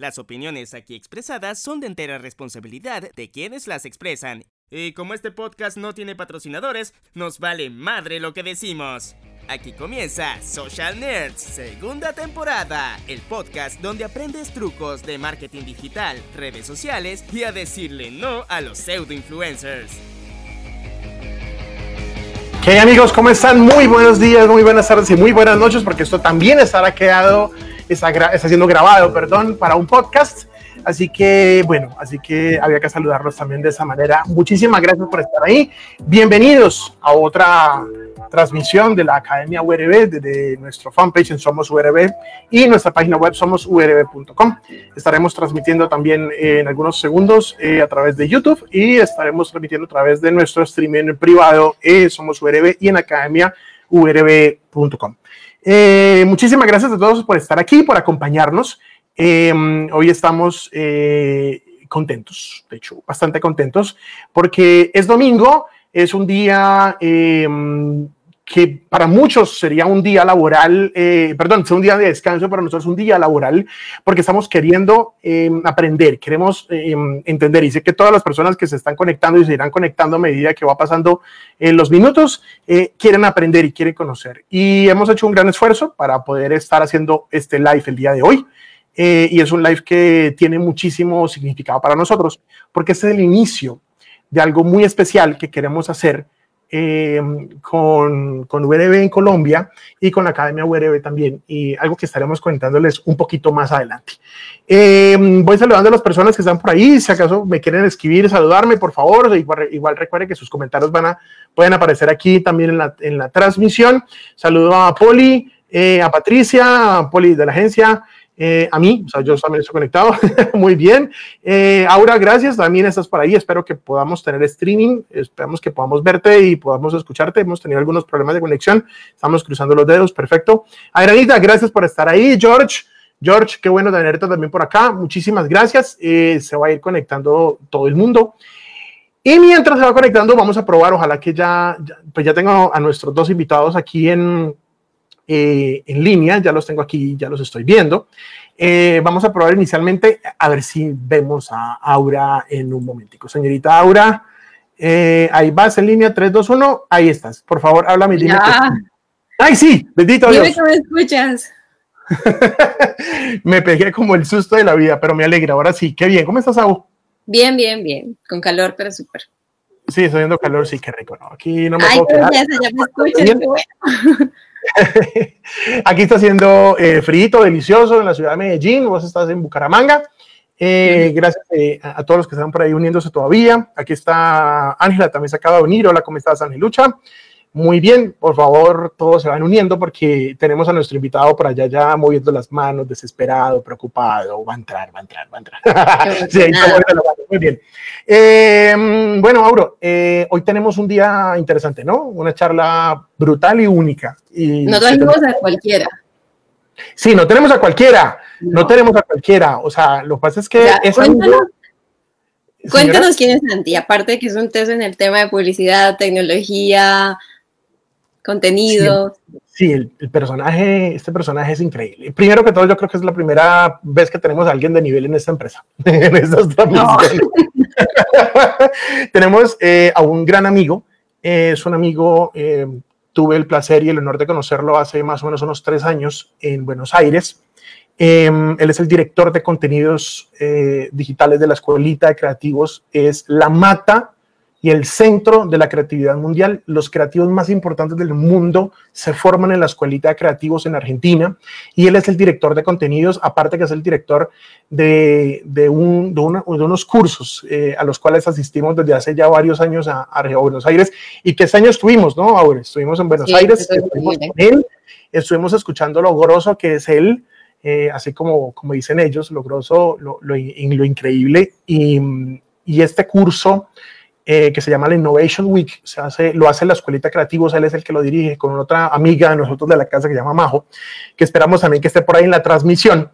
Las opiniones aquí expresadas son de entera responsabilidad de quienes las expresan. Y como este podcast no tiene patrocinadores, nos vale madre lo que decimos. Aquí comienza Social Nerds, segunda temporada, el podcast donde aprendes trucos de marketing digital, redes sociales y a decirle no a los pseudo influencers. ¿Qué amigos? ¿Cómo están? Muy buenos días, muy buenas tardes y muy buenas noches, porque esto también estará quedado está, está siendo grabado, perdón, para un podcast. Así que, bueno, así que había que saludarlos también de esa manera. Muchísimas gracias por estar ahí. Bienvenidos a otra transmisión de la Academia URB desde nuestro fanpage en Somos URB y nuestra página web somosurb.com. Estaremos transmitiendo también en algunos segundos eh, a través de YouTube y estaremos transmitiendo a través de nuestro streaming privado eh, Somos URB y en academiaurb.com. Eh, muchísimas gracias a todos por estar aquí, por acompañarnos. Eh, hoy estamos eh, contentos, de hecho, bastante contentos, porque es domingo, es un día que para muchos sería un día laboral, eh, perdón, es un día de descanso, para nosotros un día laboral, porque estamos queriendo em, aprender, queremos em, entender. Y sé que todas las personas que se están conectando y se irán conectando a medida que va pasando eh, los minutos, eh, quieren aprender y quieren conocer. Y hemos hecho un gran esfuerzo para poder estar haciendo este live el día de hoy. y es un live que tiene muchísimo significado para nosotros, porque es el inicio de algo muy especial que queremos hacer eh, con, con URB en Colombia y con la Academia URB también, y algo que estaremos comentándoles un poquito más adelante. Eh, voy saludando a las personas que están por ahí, si acaso me quieren escribir, saludarme, por favor, igual, igual recuerde que sus comentarios van a, pueden aparecer aquí también en la, en la transmisión. Saludo a Poli, eh, a Patricia, a Poli de la agencia, eh, a mí, o sea, yo también estoy conectado, muy bien. Eh, Aura, gracias, también estás por ahí, espero que podamos tener streaming, esperamos que podamos verte y podamos escucharte, hemos tenido algunos problemas de conexión, estamos cruzando los dedos, perfecto. Adrianita, gracias por estar ahí, George. George, qué bueno tenerte también por acá, muchísimas gracias, eh, se va a ir conectando todo el mundo. Y mientras se va conectando, vamos a probar, ojalá que ya, ya pues ya a nuestros dos invitados aquí en, eh, en línea, ya los tengo aquí, ya los estoy viendo. Eh, vamos a probar inicialmente, a ver si vemos a Aura en un momentico. Señorita Aura, eh, ahí vas en línea 3, 2, 1, ahí estás. Por favor, háblame. Dime Ay, sí, bendito dime Dios. que me escuchas. me pegué como el susto de la vida, pero me alegra. Ahora sí, qué bien. ¿Cómo estás, Aura? Bien, bien, bien. Con calor, pero súper. Sí, estoy viendo calor, sí, qué rico, ¿no? Aquí no me Ay, puedo quedar. Ya, ya me escuchas, bueno. Aquí está haciendo eh, frito, delicioso en la ciudad de Medellín, vos estás en Bucaramanga. Eh, gracias eh, a todos los que están por ahí uniéndose todavía. Aquí está Ángela, también se acaba de unir. Hola, ¿cómo estás, Lucha? Muy bien, por favor, todos se van uniendo porque tenemos a nuestro invitado por allá ya moviendo las manos, desesperado, preocupado. Va a entrar, va a entrar, va a entrar. sí, muy bien. Eh, bueno, Mauro, eh, hoy tenemos un día interesante, ¿no? Una charla brutal y única. Y no tenemos a cualquiera. Sí, no tenemos a cualquiera, no, tenemos a cualquiera. O sea, lo que pasa es que... es cuéntanos, cuéntanos quién es Santi, aparte de que es un test en el tema de publicidad, tecnología, contenido. Sí, el, personaje, este personaje es increíble. Primero que todo, yo creo que es la primera vez que tenemos a alguien de nivel en esta empresa, en estas Tenemos eh, a un gran amigo, es un amigo, eh, tuve el placer y el honor de conocerlo hace más o menos unos tres años en Buenos Aires. Em, él es el director de contenidos eh, digitales de la Escuelita de Creativos, es la mata y el centro de la creatividad mundial. Los creativos más importantes del mundo se forman en la Escuelita de Creativos en Argentina y él es el director de contenidos, aparte que es el director de, de, un, de, unos cursos eh, a los cuales asistimos desde hace ya varios años a, a, Buenos Aires y que este año estuvimos, ¿no? Ahora estuvimos en Buenos Aires, estuvimos con él, estuvimos escuchando lo grosso que es él. Eh, así como, como dicen ellos, lo grosso, lo, lo, lo increíble. Y, y este curso eh, que se llama la Innovation Week, se hace, lo hace la Escuelita Creativos, él es el que lo dirige con otra amiga de nosotros de la casa que se llama Majo, que esperamos también que esté por ahí en la transmisión.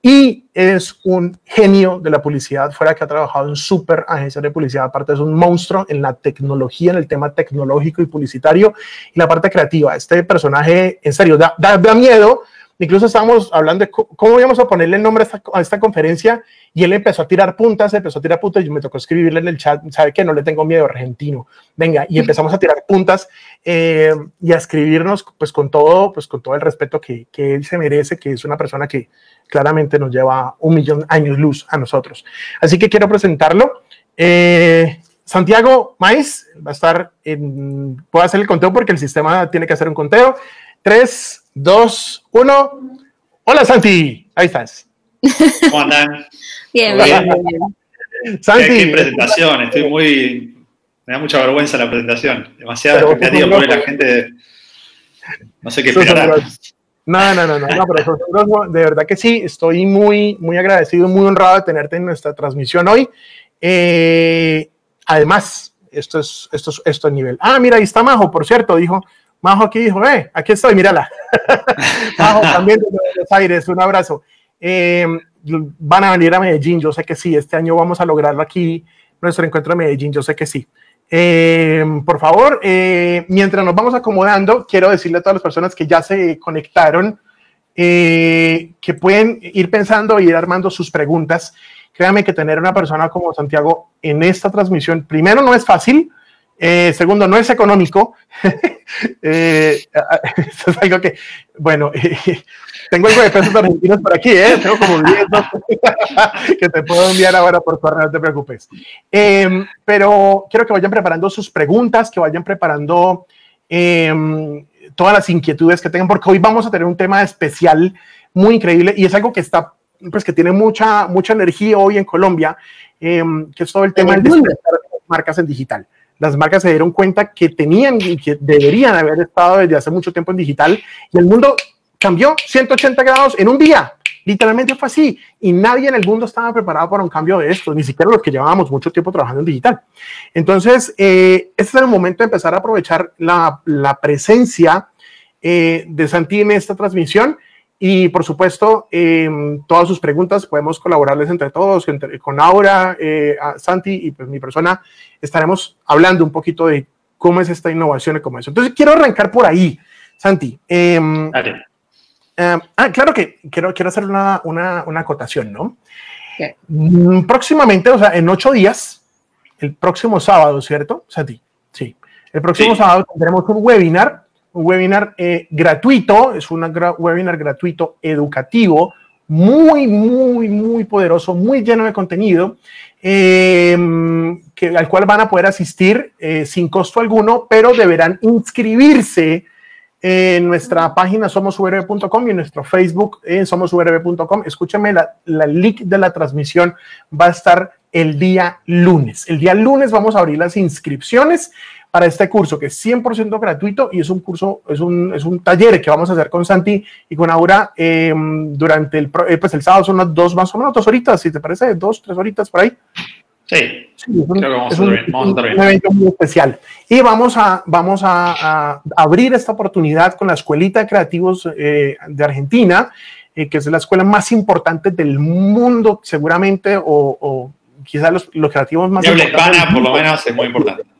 Y es un genio de la publicidad, fuera que ha trabajado en super agencias de publicidad, aparte es un monstruo en la tecnología, en el tema tecnológico y publicitario y la parte creativa. Este personaje, en serio, da, da, da miedo Incluso estábamos hablando de cómo íbamos a ponerle el nombre a esta, conferencia y él empezó a tirar puntas, empezó a tirar puntas y me tocó escribirle en el chat, sabe que no le tengo miedo, argentino, venga, y empezamos a tirar puntas eh, y a escribirnos pues con todo, pues con todo el respeto que, que él se merece, que es una persona que claramente nos lleva un millón años luz a nosotros. Así que quiero presentarlo. Eh, Santiago Maiz va a estar en, puedo hacer el conteo porque el sistema tiene que hacer un conteo. 3, 2, 1. Hola Santi, ahí estás. ¿Cómo andan? Bien, bien, Santi. Qué, presentación, estoy muy. Me da mucha vergüenza la presentación. Demasiada expectativa por la gente. No sé qué esperar. No, no, no, no, no, pero de verdad que sí, estoy muy, muy agradecido, muy honrado de tenerte en nuestra transmisión hoy. Eh, además, esto es, esto es, esto es nivel. Ah, mira, ahí está Majo, por cierto, dijo, Majo aquí dijo, eh, aquí estoy, mírala. Majo también de Buenos Aires, un abrazo. Eh, van a venir a Medellín, yo sé que sí, este año vamos a lograrlo aquí, nuestro encuentro en Medellín, yo sé que sí. Eh, por favor, eh, mientras nos vamos acomodando, quiero decirle a todas las personas que ya se conectaron que pueden ir pensando y ir armando sus preguntas. Créame que tener una persona como Santiago en esta transmisión, primero no es fácil, eh, segundo, no es económico. eh, eso es algo que, bueno, tengo algo de pesos argentinos por aquí, ¿eh? Tengo como 10 que te puedo enviar ahora por correo, no te preocupes. Em, pero quiero que vayan preparando sus preguntas, que vayan preparando em, todas las inquietudes que tengan, porque hoy vamos a tener un tema especial muy increíble y es algo que está, pues que tiene mucha, mucha energía hoy en Colombia, em, que es todo el tema de marcas en digital las marcas se dieron cuenta que tenían y que deberían haber estado desde hace mucho tiempo en digital y el mundo cambió 180 grados en un día. Literalmente fue así y nadie en el mundo estaba preparado para un cambio de esto, ni siquiera los que llevábamos mucho tiempo trabajando en digital. Entonces, eh, este es el momento de empezar a aprovechar la, presencia eh, de Santi en esta transmisión y por supuesto, em, todas sus preguntas podemos colaborarles entre todos, con Aura, eh, Santi y pues mi persona. Estaremos hablando un poquito de cómo es esta innovación y cómo es. Entonces, quiero arrancar por ahí, Santi. Em, ah, claro que quiero, quiero hacer una, una, una acotación, ¿no? Mm, próximamente, o sea, en ocho días, el próximo sábado, ¿cierto, Santi? Sí. El próximo sábado tendremos un webinar un webinar eh, gratuito, es un webinar gratuito educativo, muy, muy, muy poderoso, muy lleno de contenido, em, que, al cual van a poder asistir eh, sin costo alguno, pero deberán inscribirse en nuestra página somosurb.com y en nuestro Facebook en somosurb.com. Escúchame, la, la link de la transmisión va a estar el día lunes. El día lunes vamos a abrir las inscripciones para este curso que es 100% gratuito y es un curso, es un, es un taller que vamos a hacer con Santi y con Aura em, durante el, eh, pues el sábado son unas dos más o menos, dos horitas, si te parece, dos, tres horitas por ahí. Sí, sí creo que vamos, a un, vamos a un evento muy especial. Y vamos a, vamos a, abrir esta oportunidad con la Escuelita de Creativos eh, de Argentina, eh, que es la escuela más importante del mundo, seguramente, o, o quizás los, los creativos más de habla hispana, por lo menos, es muy importante.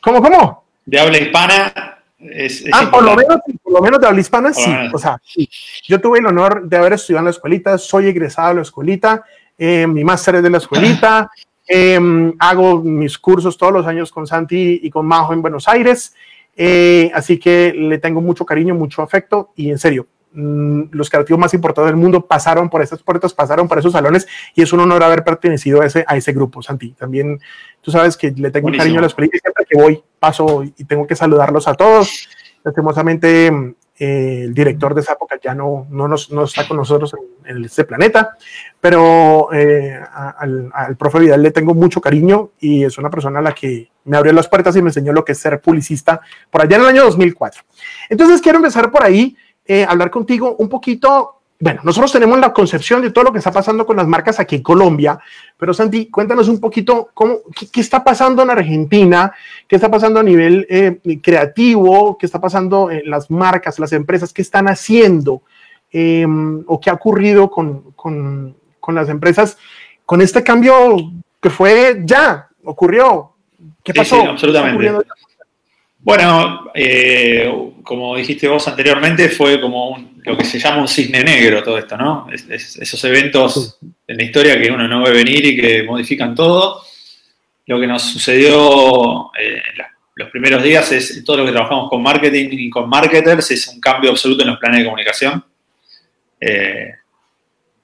¿Cómo, cómo? De habla hispana. Es, ah, por lo, menos, por lo menos de habla hispana, sí. O sea, sí. Yo tuve el honor de haber estudiado en la escuelita, soy egresado de la escuelita, eh, mi máster es de la escuelita, em, hago mis cursos todos los años con Santi y con Majo en Buenos Aires, eh, así que le tengo mucho cariño, mucho afecto y en serio, los creativos más importantes del mundo pasaron por esas puertas, pasaron por esos salones y es un honor haber pertenecido a ese, a ese grupo, Santi. También tú sabes que le tengo un cariño a la escuela y siempre que voy paso y tengo que saludarlos a todos. Lastimosamente, eh, el director de esa época ya no, no, nos, no está con nosotros en, este planeta, pero eh, al, al, profe Vidal le tengo mucho cariño y es una persona a la que me abrió las puertas y me enseñó lo que es ser publicista por allá en el año 2004. Entonces quiero empezar por ahí eh, hablar contigo un poquito. Bueno, nosotros tenemos la concepción de todo lo que está pasando con las marcas aquí en Colombia, pero Santi, cuéntanos un poquito cómo, qué, está pasando en Argentina, qué está pasando a nivel eh, creativo, qué está pasando en las marcas, las empresas, qué están haciendo em, o qué ha ocurrido con, con, con las empresas con este cambio que fue ya, ocurrió. ¿Qué pasó? absolutamente. Bueno, eh, como dijiste vos anteriormente, fue como lo que se llama un cisne negro todo esto, ¿no? esos eventos en la historia que uno no ve venir y que modifican todo. Lo que nos sucedió eh, en los primeros días es todo lo que trabajamos con marketing y con marketers, es un cambio absoluto en los planes de comunicación. Eh,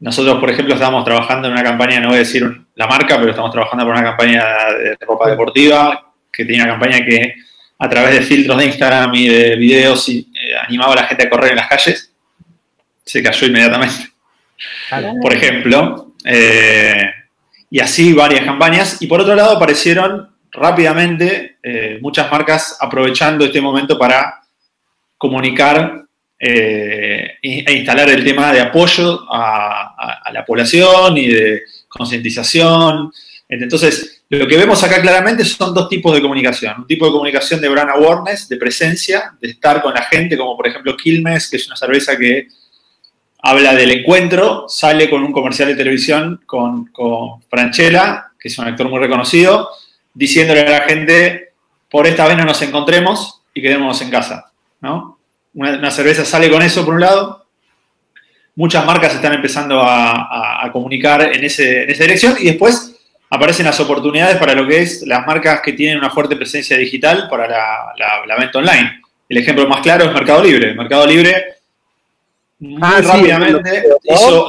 nosotros, por ejemplo, estamos trabajando en una campaña, no voy a decir la marca, pero estamos trabajando por una campaña de ropa deportiva, que tiene una campaña que a través de filtros de Instagram y de videos y, eh, animaba a la gente a correr en las calles. Se cayó inmediatamente. Por ejemplo. Eh, y así varias campañas. Y por otro lado aparecieron rápidamente eh, muchas marcas aprovechando este momento para comunicar e instalar el tema de apoyo a la población y de concientización. Entonces, lo que vemos acá claramente son dos tipos de comunicación. Un tipo de comunicación de brand awareness, de presencia, de estar con la gente, como por ejemplo Quilmes, que es una cerveza que habla del encuentro, sale con un comercial de televisión con, con Franchella, que es un actor muy reconocido, diciéndole a la gente, por esta vez no nos encontremos y quedémonos en casa. ¿no? Una, cerveza sale con eso por un lado. Muchas marcas están empezando a, comunicar en, ese, en esa dirección y después aparecen las oportunidades para lo que es las marcas que tienen una fuerte presencia digital para la, venta online. El ejemplo más claro es Mercado Libre. Mercado Libre muy ah, rápidamente hizo,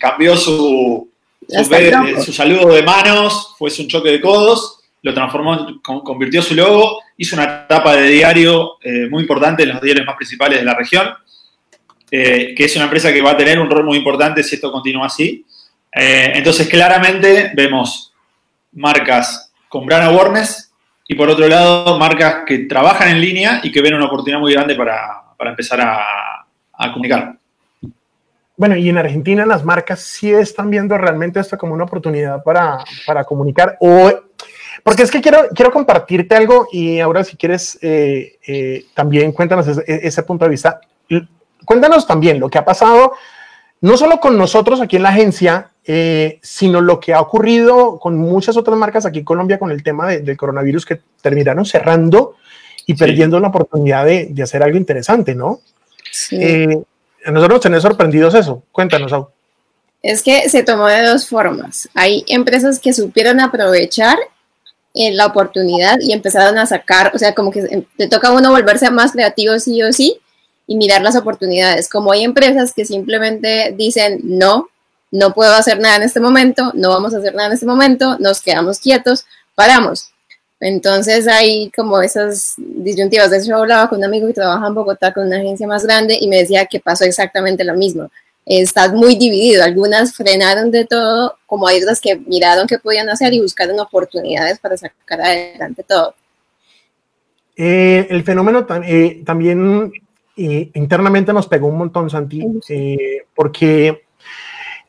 cambió su, su, saludo de manos, fue un choque de codos, lo transformó, convirtió su logo, hizo una etapa de diario eh, muy importante en los diarios más principales de la región, eh, que es una empresa que va a tener un rol muy importante si esto continúa así. Eh, entonces, claramente vemos marcas con brand awareness y por otro lado, marcas que trabajan en línea y que ven una oportunidad muy grande para, empezar a, comunicar. Bueno, y en Argentina las marcas sí están viendo realmente esto como una oportunidad para, comunicar. O, porque es que quiero, quiero compartirte algo y ahora si quieres eh, eh, también cuéntanos ese, ese, punto de vista. Cuéntanos también lo que ha pasado, no solo con nosotros aquí en la agencia, eh, sino lo que ha ocurrido con muchas otras marcas aquí en Colombia con el tema del coronavirus que terminaron cerrando y perdiendo la oportunidad de, hacer algo interesante, ¿no? Sí. Eh, a nosotros nos tiene sorprendidos eso. Cuéntanos, Au. Es que se tomó de dos formas. Hay empresas que supieron aprovechar eh, la oportunidad y empezaron a sacar, o sea, como que te toca a uno volverse más creativo sí o sí y mirar las oportunidades. Como hay empresas que simplemente dicen, no, no puedo hacer nada en este momento, no vamos a hacer nada en este momento, nos quedamos quietos, paramos. Entonces hay como esas disyuntivas. De hecho, hablaba con un amigo que trabaja en Bogotá con una agencia más grande y me decía que pasó exactamente lo mismo. Estás muy dividido. Algunas frenaron de todo, como hay otras que miraron qué podían hacer y buscaron oportunidades para sacar adelante todo. Eh, el fenómeno eh, también eh, internamente nos pegó un montón, Santi, porque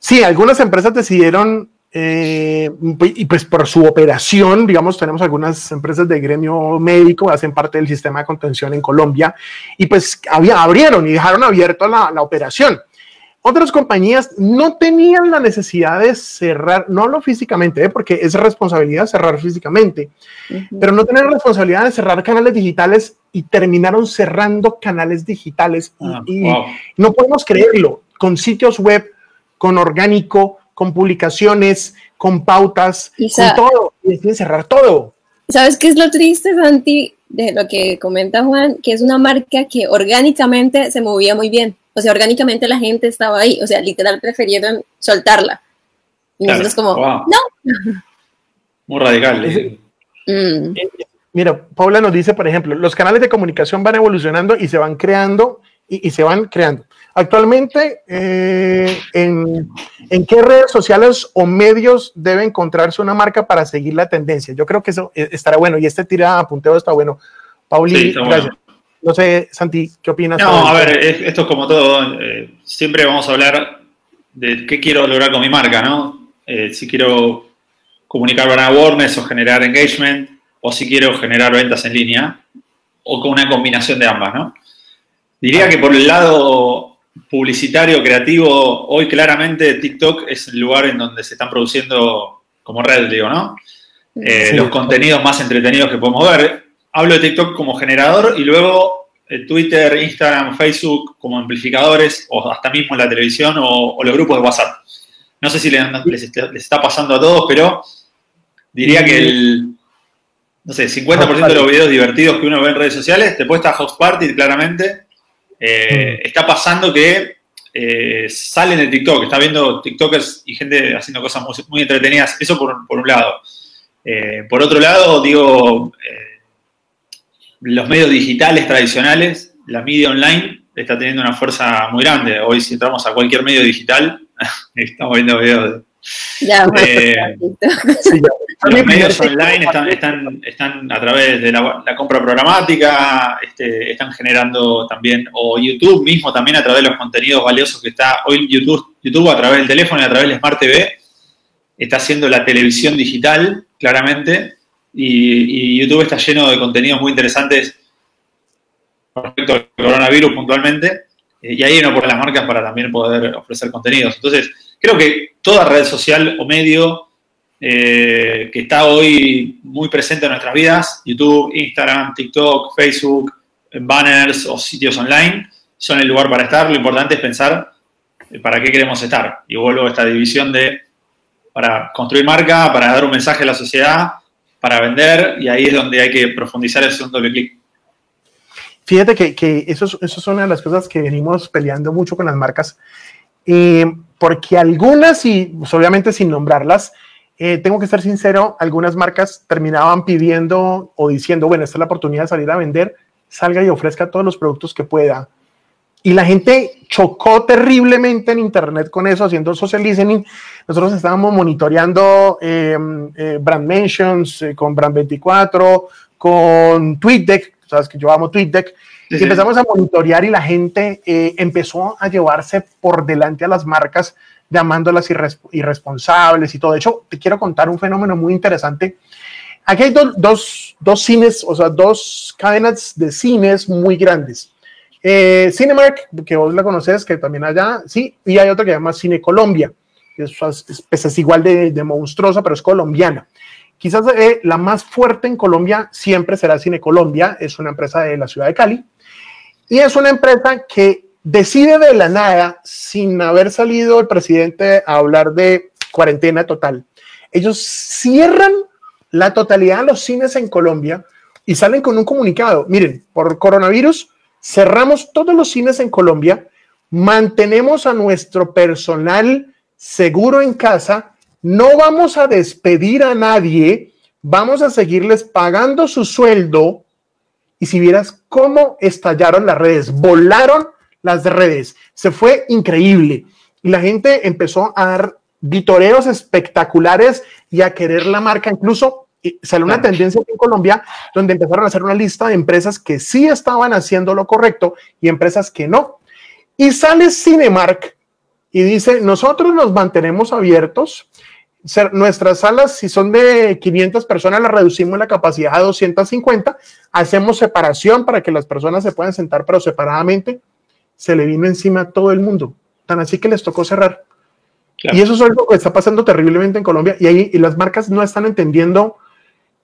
Sí, algunas empresas decidieron, eh, y pues por su operación, digamos, tenemos algunas empresas de gremio médico, hacen parte del sistema de contención en Colombia, y pues había, abrieron y dejaron abierta la, la operación. Otras compañías no tenían la necesidad de cerrar, no lo físicamente, ¿eh? porque es responsabilidad cerrar físicamente, pero no tenían responsabilidad de cerrar canales digitales y terminaron cerrando canales digitales. y, ah, no podemos creerlo, con sitios web con orgánico, con publicaciones, con pautas, con todo, y deciden cerrar todo. ¿Sabes qué es lo triste, Santi, de lo que comenta Juan? Que es una marca que orgánicamente se movía muy bien. O sea, orgánicamente la gente estaba ahí. O sea, literal prefirieron soltarla. Y nosotros como, no. Muy radical. ¿eh? Mm. Mira, Paula nos dice, por ejemplo, los canales de comunicación van evolucionando y se van creando y se van creando. Actualmente, eh, ¿en, qué redes sociales o medios debe encontrarse una marca para seguir la tendencia? Yo creo que eso eh, estará bueno y este tira a punteo está bueno. Pauli, gracias. No sé, Santi, ¿qué opinas? No, a ver, esto es como todo. Eh, siempre vamos a hablar de qué quiero lograr con mi marca, ¿no? si quiero comunicar con awareness o generar engagement, o si quiero generar ventas en línea, o con una combinación de ambas, ¿no? Diría que por el lado publicitario, creativo, hoy claramente TikTok es el lugar en donde se están produciendo como red, digo, ¿no? Eh, los contenidos más entretenidos que podemos ver. hablo de TikTok como generador y luego eh, Twitter, Instagram, Facebook como amplificadores o hasta mismo la televisión o, los grupos de WhatsApp. No sé si les, está pasando a todos, pero diría que el, no sé, 50% de los videos divertidos que uno ve en redes sociales, te puesta House Party claramente. Eh, mm. Está pasando que eh, salen de TikTok, está viendo TikTokers y gente haciendo cosas muy, entretenidas. Eso por, un lado. Eh, por otro lado, digo, los medios digitales tradicionales, la media online, está teniendo una fuerza muy grande. Hoy si entramos a cualquier medio digital, estamos viendo videos de ya, eh, los medios online están, a través de la, compra programática, este, están generando también, o YouTube mismo también a través de los contenidos valiosos que está hoy YouTube, YouTube a través del teléfono y a través de Smart TV, está haciendo la televisión digital, claramente, y, YouTube está lleno de contenidos muy interesantes respecto al coronavirus puntualmente, eh, y ahí uno por las marcas para también poder ofrecer contenidos. Entonces, creo que toda red social o medio eh, que está hoy muy presente en nuestras vidas, YouTube, Instagram, TikTok, Facebook, banners o sitios online, son el lugar para estar. Lo importante es pensar eh, para qué queremos estar. Y vuelvo a esta división de para construir marca, para dar un mensaje a la sociedad, para vender, y ahí es donde hay que profundizar el segundo doble clic. Fíjate que, que eso, es, eso es una de las cosas que venimos peleando mucho con las marcas eh, porque algunas, y pues, obviamente sin nombrarlas, eh, tengo que ser sincero, algunas marcas terminaban pidiendo o diciendo, bueno, esta es la oportunidad de salir a vender, salga y ofrezca todos los productos que pueda. Y la gente chocó terriblemente en Internet con eso, haciendo social listening. Nosotros estábamos monitoreando eh, Brand Mentions con Brand 24, con TweetDeck, sabes que yo amo TweetDeck, y empezamos a monitorear y la gente eh, empezó a llevarse por delante a las marcas llamándolas irresponsables y todo. De hecho, te quiero contar un fenómeno muy interesante. Aquí hay dos, dos, cines, o sea, dos cadenas de cines muy grandes. Eh, Cinemark, que vos la conoces, que también allá, sí, y hay otra que se llama Cine Colombia. Es, es, es igual de, de, monstruosa, pero es colombiana. Quizás eh, la más fuerte en Colombia siempre será Cine Colombia, es una empresa de la ciudad de Cali. Y es una empresa que decide de la nada, sin haber salido el presidente a hablar de cuarentena total. Ellos cierran la totalidad de los cines en Colombia y salen con un comunicado. Miren, por coronavirus cerramos todos los cines en Colombia, mantenemos a nuestro personal seguro en casa, no vamos a despedir a nadie, vamos a seguirles pagando su sueldo y si vieras cómo estallaron las redes, volaron las redes, se fue increíble. Y la gente empezó a dar vitoreos espectaculares y a querer la marca. Incluso salió una tendencia en Colombia donde empezaron a hacer una lista de empresas que sí estaban haciendo lo correcto y empresas que no. Y sale Cinemark y dice, nosotros nos mantenemos abiertos, nuestras salas, si son de 500 personas, las reducimos la capacidad a 250, hacemos separación para que las personas se puedan sentar, pero separadamente se le vino encima a todo el mundo. Tan así que les tocó cerrar. Y eso es algo que está pasando terriblemente en Colombia y ahí y las marcas no están entendiendo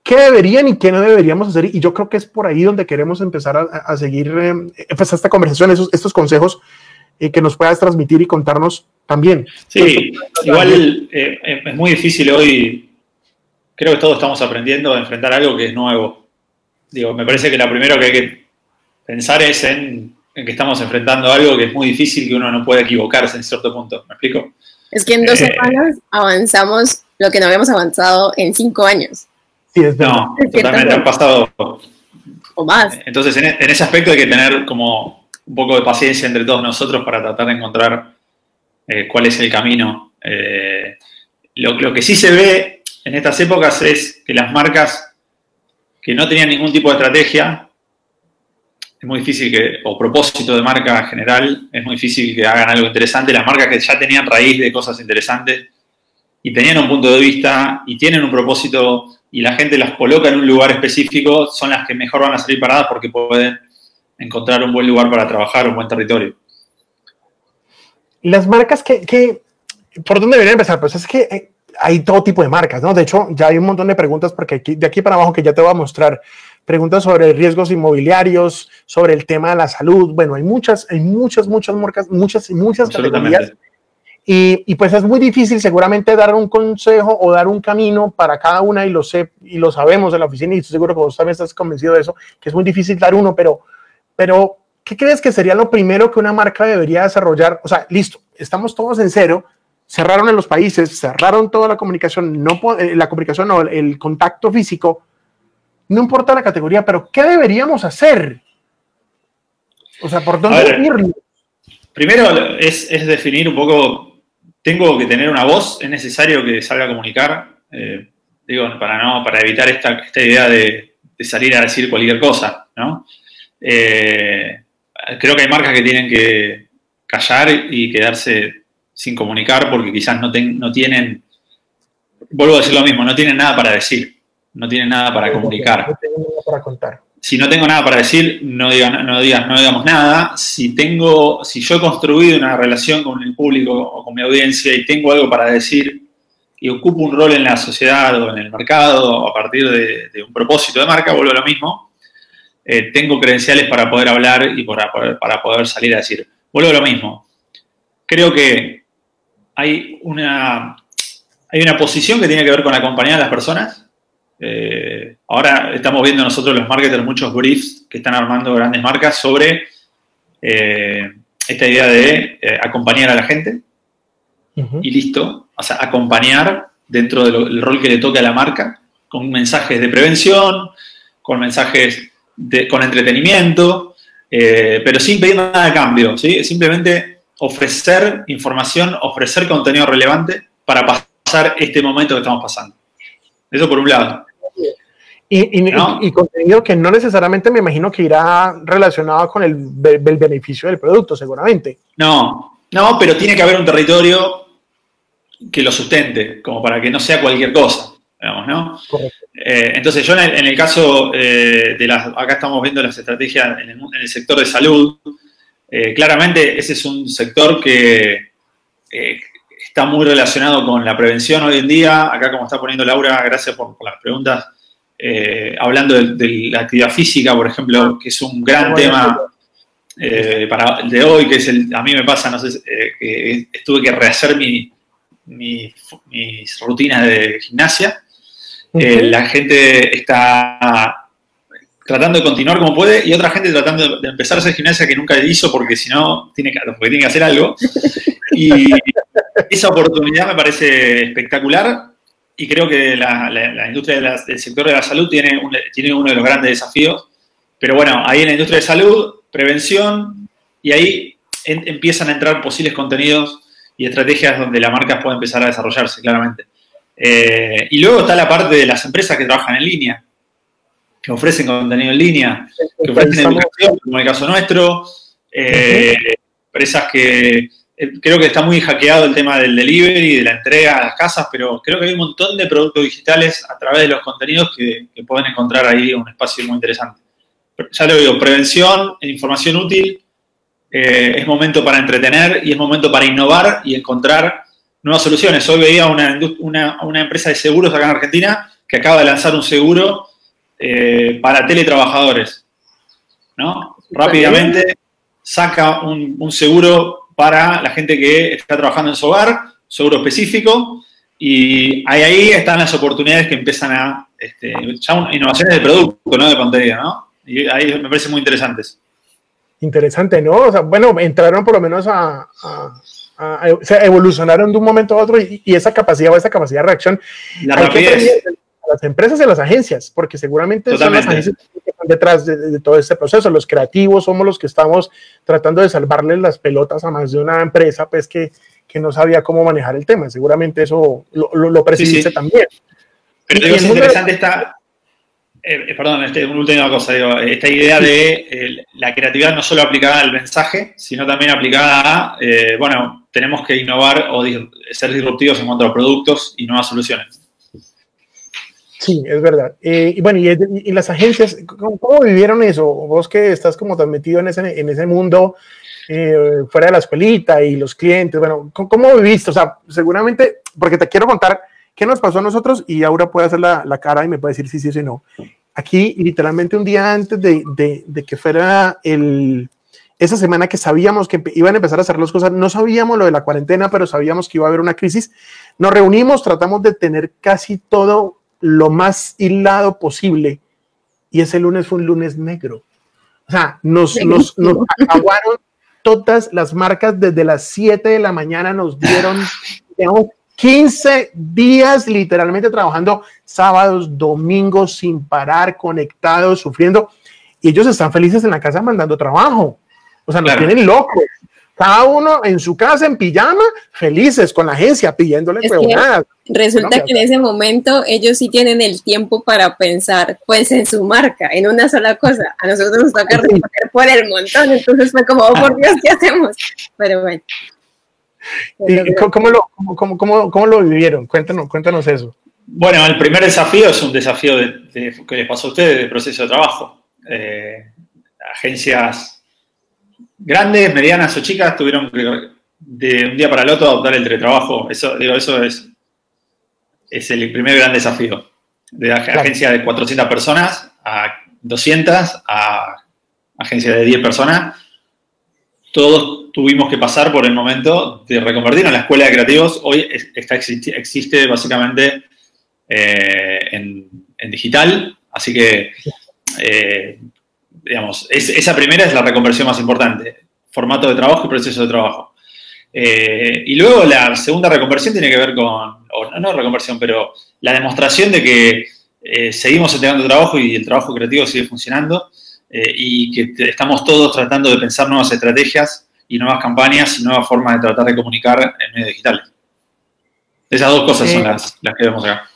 qué deberían y qué no deberíamos hacer. Y yo creo que es por ahí donde queremos empezar a, seguir eh, pues esta conversación, esos, estos consejos eh, que nos puedas transmitir y contarnos también. Sí, igual eh, es muy difícil hoy, creo que todos estamos aprendiendo a enfrentar algo que es nuevo. Digo, me parece que lo primero que hay que pensar es en, que estamos enfrentando algo que es muy difícil, que uno no puede equivocarse en cierto punto. ¿Me explico? Es que en dos eh, semanas avanzamos lo que no habíamos avanzado en cinco años. Sí, es No, totalmente, han pasado. O más. Entonces, en, en ese aspecto hay que tener como un poco de paciencia entre todos nosotros para tratar de encontrar eh, cuál es el camino. Eh, lo, que sí se ve en estas épocas es que las marcas que no tenían ningún tipo de estrategia, es muy difícil que, o propósito de marca general, es muy difícil que hagan algo interesante. Las marcas que ya tenían raíz de cosas interesantes y tenían un punto de vista y tienen un propósito y la gente las coloca en un lugar específico, son las que mejor van a salir paradas porque pueden encontrar un buen lugar para trabajar, un buen territorio las marcas que, ¿por dónde deberían empezar? Pues es que eh, hay todo tipo de marcas, ¿no? De hecho, ya hay un montón de preguntas porque aquí, de aquí para abajo que ya te voy a mostrar preguntas sobre riesgos inmobiliarios, sobre el tema de la salud. Bueno, hay muchas, hay muchas, muchas marcas, muchas, muchas categorías. Y, y, pues es muy difícil seguramente dar un consejo o dar un camino para cada una y lo sé y lo sabemos en la oficina y estoy seguro que vos también estás convencido de eso, que es muy difícil dar uno, pero, pero ¿qué crees que sería lo primero que una marca debería desarrollar? O sea, listo, estamos todos en cero, cerraron en los países, cerraron toda la comunicación, no eh, la comunicación no, el contacto físico, no importa la categoría, pero ¿qué deberíamos hacer? O sea, ¿por dónde ir? Primero es, definir un poco, tengo que tener una voz, es necesario que salga a comunicar, eh, digo, para, no, para evitar esta, idea de, salir a decir cualquier cosa, ¿no? Eh, creo que hay marcas que tienen que callar y quedarse sin comunicar porque quizás no, no tienen, vuelvo a decir lo mismo, no tienen nada para decir no tiene nada para comunicar. No tengo nada para contar. Si no tengo nada para decir, no, diga, no, digas, no digamos nada. Si, tengo, si yo he construido una relación con el público o con mi audiencia y tengo algo para decir y ocupo un rol en la sociedad o en el mercado a partir de, un propósito de marca, vuelvo a lo mismo, eh, tengo credenciales para poder hablar y para poder, para poder salir a decir. Vuelvo a lo mismo. Creo que hay una, hay una posición que tiene que ver con acompañar a las personas eh, ahora estamos viendo nosotros los marketers muchos briefs que están armando grandes marcas sobre eh, esta idea de eh, acompañar a la gente y listo. O sea, acompañar dentro del rol que le toca a la marca con mensajes de prevención, con mensajes de, con entretenimiento, pero sin pedir nada de cambio. ¿sí? Simplemente ofrecer información, ofrecer contenido relevante para pasar este momento que estamos pasando. Eso por un lado. Y, contenido que no necesariamente me imagino que irá relacionado con el, beneficio del producto, seguramente. No, no, pero tiene que haber un territorio que lo sustente, como para que no sea cualquier cosa, digamos, ¿no? Eh, entonces, yo en el, caso eh, de las, acá estamos viendo las estrategias en el, sector de salud, eh, claramente ese es un sector que está muy relacionado con la prevención hoy en día. Acá, como está poniendo Laura, gracias por las preguntas hablando de, la actividad física, por ejemplo, que es un gran tema para el de hoy, que es el, a mí me pasa, no sé, que tuve que rehacer mi, mis rutinas de gimnasia. La gente está tratando de continuar como puede y otra gente tratando de empezar a hacer gimnasia que nunca hizo porque si no, tiene que, porque tiene que hacer algo. Y esa oportunidad me parece espectacular y creo que la, industria del sector de la salud tiene, tiene uno de los grandes desafíos. Pero bueno, ahí en la industria de salud, prevención, y ahí empiezan a entrar posibles contenidos y estrategias donde la marca puede empezar a desarrollarse, claramente. Eh, y luego está la parte de las empresas que trabajan en línea, que ofrecen contenido en línea, que ofrecen educación, como en el caso nuestro, eh, empresas que eh, creo que está muy hackeado el tema del delivery, de la entrega a las casas, pero creo que hay un montón de productos digitales a través de los contenidos que, pueden encontrar ahí un espacio muy interesante. Ya lo digo, prevención, información útil, es momento para entretener y es momento para innovar y encontrar nuevas soluciones. Hoy veía una, una, empresa de seguros acá en Argentina que acaba de lanzar un seguro eh, para teletrabajadores. ¿no? Rápidamente saca un, un seguro para la gente que está trabajando en su hogar, seguro específico, y ahí, ahí están las oportunidades que empiezan a, este, ya innovaciones de producto, no de contenido, ¿no? Y ahí me parecen muy interesantes. Interesante, ¿no? O sea, bueno, entraron por lo menos a, o sea, evolucionaron de un momento a otro y, esa capacidad o esa capacidad de reacción. La rapidez. las empresas y las agencias, porque seguramente son las agencias detrás de, todo este proceso. Los creativos somos los que estamos tratando de salvarle las pelotas a más de una empresa, pues que, que no sabía cómo manejar el tema. Seguramente eso lo, lo, también. Pero es interesante esta, eh, eh, perdón, este, una última cosa, digo, esta idea de eh, la creatividad no solo aplicada al mensaje, sino también aplicada a, bueno, tenemos que innovar o ser disruptivos en cuanto a productos y nuevas soluciones. Sí, es verdad. Eh, y bueno, y, las agencias, ¿cómo, vivieron eso? Vos que estás como tan metido en ese, en ese mundo, eh, fuera de la escuelita y los clientes, bueno, ¿cómo, viviste? O sea, seguramente, porque te quiero contar ¿Qué nos pasó a nosotros? Y Aura puede hacer la, la cara y me puede decir sí, sí, sí, no. Aquí, literalmente un día antes de, de, de que fuera el, esa semana que sabíamos que iban a empezar a hacer las cosas, no sabíamos lo de la cuarentena, pero sabíamos que iba a haber una crisis, nos reunimos, tratamos de tener casi todo lo más hilado posible y ese lunes fue un lunes negro. O sea, nos, nos, nos acabaron todas las marcas desde las 7 de la mañana, nos dieron 15 días literalmente trabajando sábados, domingos sin parar, conectados, sufriendo. Y ellos están felices en la casa mandando trabajo. O sea, nos tienen locos. Cada uno en su casa, en pijama, felices con la agencia, pidiéndole huevonadas. Resulta que en ese momento ellos sí tienen el tiempo para pensar, pues, en su marca, en una sola cosa. A nosotros nos toca responder por el montón, entonces fue como, oh, por Dios, ¿qué hacemos? Pero bueno. ¿Y cómo, lo, cómo, cómo, cómo, lo vivieron? Cuéntanos, cuéntanos eso. Bueno, el primer desafío es un desafío de, que les pasó a ustedes del proceso de trabajo. Eh, agencias grandes, medianas o chicas tuvieron que de un día para el otro adoptar el teletrabajo. Eso, digo, eso es, es el primer gran desafío. De agencia de 400 personas a 200, a agencia de 10 personas. Todos tuvimos que pasar por el momento de reconvertirnos. La escuela de creativos hoy está, existe, básicamente eh, en, digital, así que eh, digamos, esa primera es la reconversión más importante, formato de trabajo y proceso de trabajo. Eh, y luego la segunda reconversión tiene que ver con, o no, reconversión, pero la demostración de que eh, seguimos entregando trabajo y el trabajo creativo sigue funcionando eh, y que estamos todos tratando de pensar nuevas estrategias y nuevas campañas y nuevas formas de tratar de comunicar en medios digitales. Esas dos cosas son las, las que vemos acá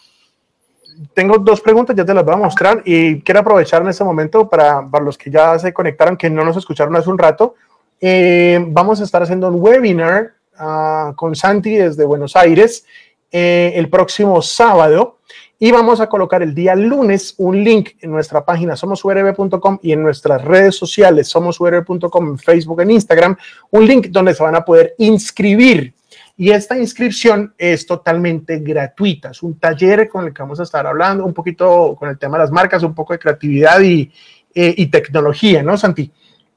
tengo dos preguntas, ya te las voy a mostrar y quiero aprovechar en este momento para, para los que ya se conectaron, que no nos escucharon hace un rato. Eh, vamos a estar haciendo un webinar uh, con Santi desde Buenos Aires eh, el próximo sábado y vamos a colocar el día lunes un link en nuestra página somosurb.com y en nuestras redes sociales somosurb.com, en Facebook, en Instagram, un link donde se van a poder inscribir y esta inscripción es totalmente gratuita. Es un taller con el que vamos a estar hablando un poquito con el tema de las marcas, un poco de creatividad y, eh, y tecnología, ¿no, Santi?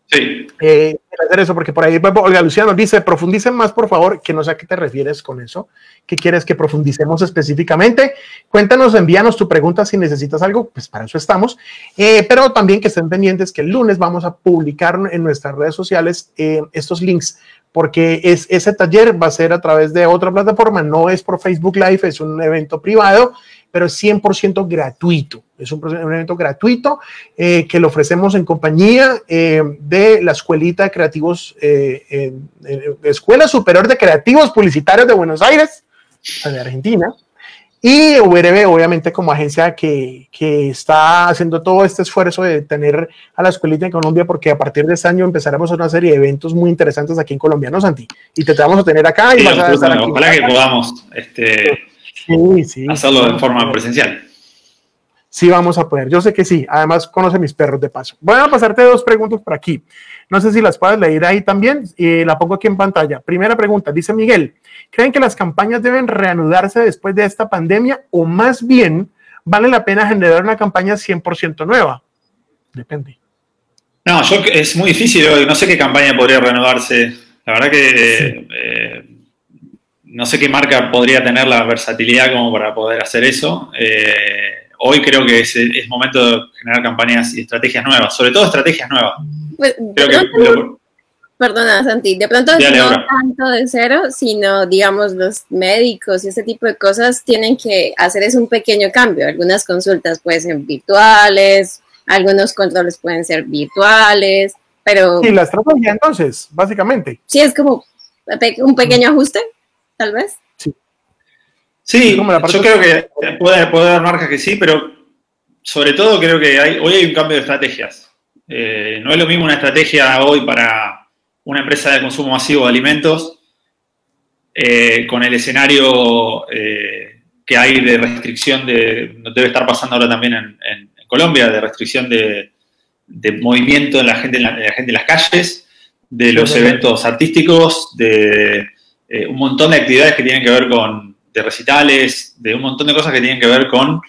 Sí. Eh, hacer eso porque por ahí Olga Luciano dice, profundicen más, por favor, que no sé a qué te refieres con eso. ¿Qué quieres que profundicemos específicamente? Cuéntanos, envíanos tu pregunta si necesitas algo, pues para eso estamos. Eh, pero también que estén pendientes que el lunes vamos a publicar en nuestras redes sociales eh, estos links porque es, ese taller va a ser a través de otra plataforma, no es por Facebook Live, es un evento privado, pero es 100% gratuito. Es un, evento gratuito eh, que lo ofrecemos en compañía eh, de la Escuelita de Creativos, eh, Escuela Superior de Creativos Publicitarios de Buenos Aires, de Argentina, y URB, obviamente, como agencia que, que, está haciendo todo este esfuerzo de tener a la escuelita en Colombia, porque a partir de este año empezaremos una serie de eventos muy interesantes aquí en Colombia, ¿no, Santi? Y te vamos a tener acá. Y vas a estar aquí ojalá que podamos este, sí, sí, hacerlo de forma presencial. Sí, vamos a poder. Yo sé que sí. Además, conoce mis perros de paso. Voy a pasarte dos preguntas por aquí. No sé si las puedes leer ahí también. Y la pongo aquí en pantalla. Primera pregunta. Dice Miguel, ¿creen que las campañas deben reanudarse después de esta pandemia o más bien vale la pena generar una campaña 100% nueva? Depende. No, yo es muy difícil. No sé qué campaña podría reanudarse. La verdad que eh, no sé qué marca podría tener la versatilidad como para poder hacer eso. Eh, hoy creo que es, es, momento de generar campañas y estrategias nuevas, sobre todo estrategias nuevas. Pues, Perdona, Santi, de pronto no tanto de cero, sino, digamos, los médicos y ese tipo de cosas tienen que hacer es un pequeño cambio. Algunas consultas pueden ser virtuales, algunos controles pueden ser virtuales, pero... Sí, la estrategia entonces, básicamente. Sí, es como un pequeño ajuste, tal vez. Sí. Yo creo que puede, puede haber marcas que sí, pero sobre todo creo que hay, hoy hay un cambio de estrategias. Eh, no es lo mismo una estrategia hoy para una empresa de consumo masivo de alimentos eh, con el escenario eh, que hay de restricción de, debe estar pasando ahora también en, Colombia, de restricción de, movimiento de la, gente, la, gente en las calles, de los eventos artísticos, de un montón de actividades que tienen que ver con de recitales, de un montón de cosas que tienen que ver con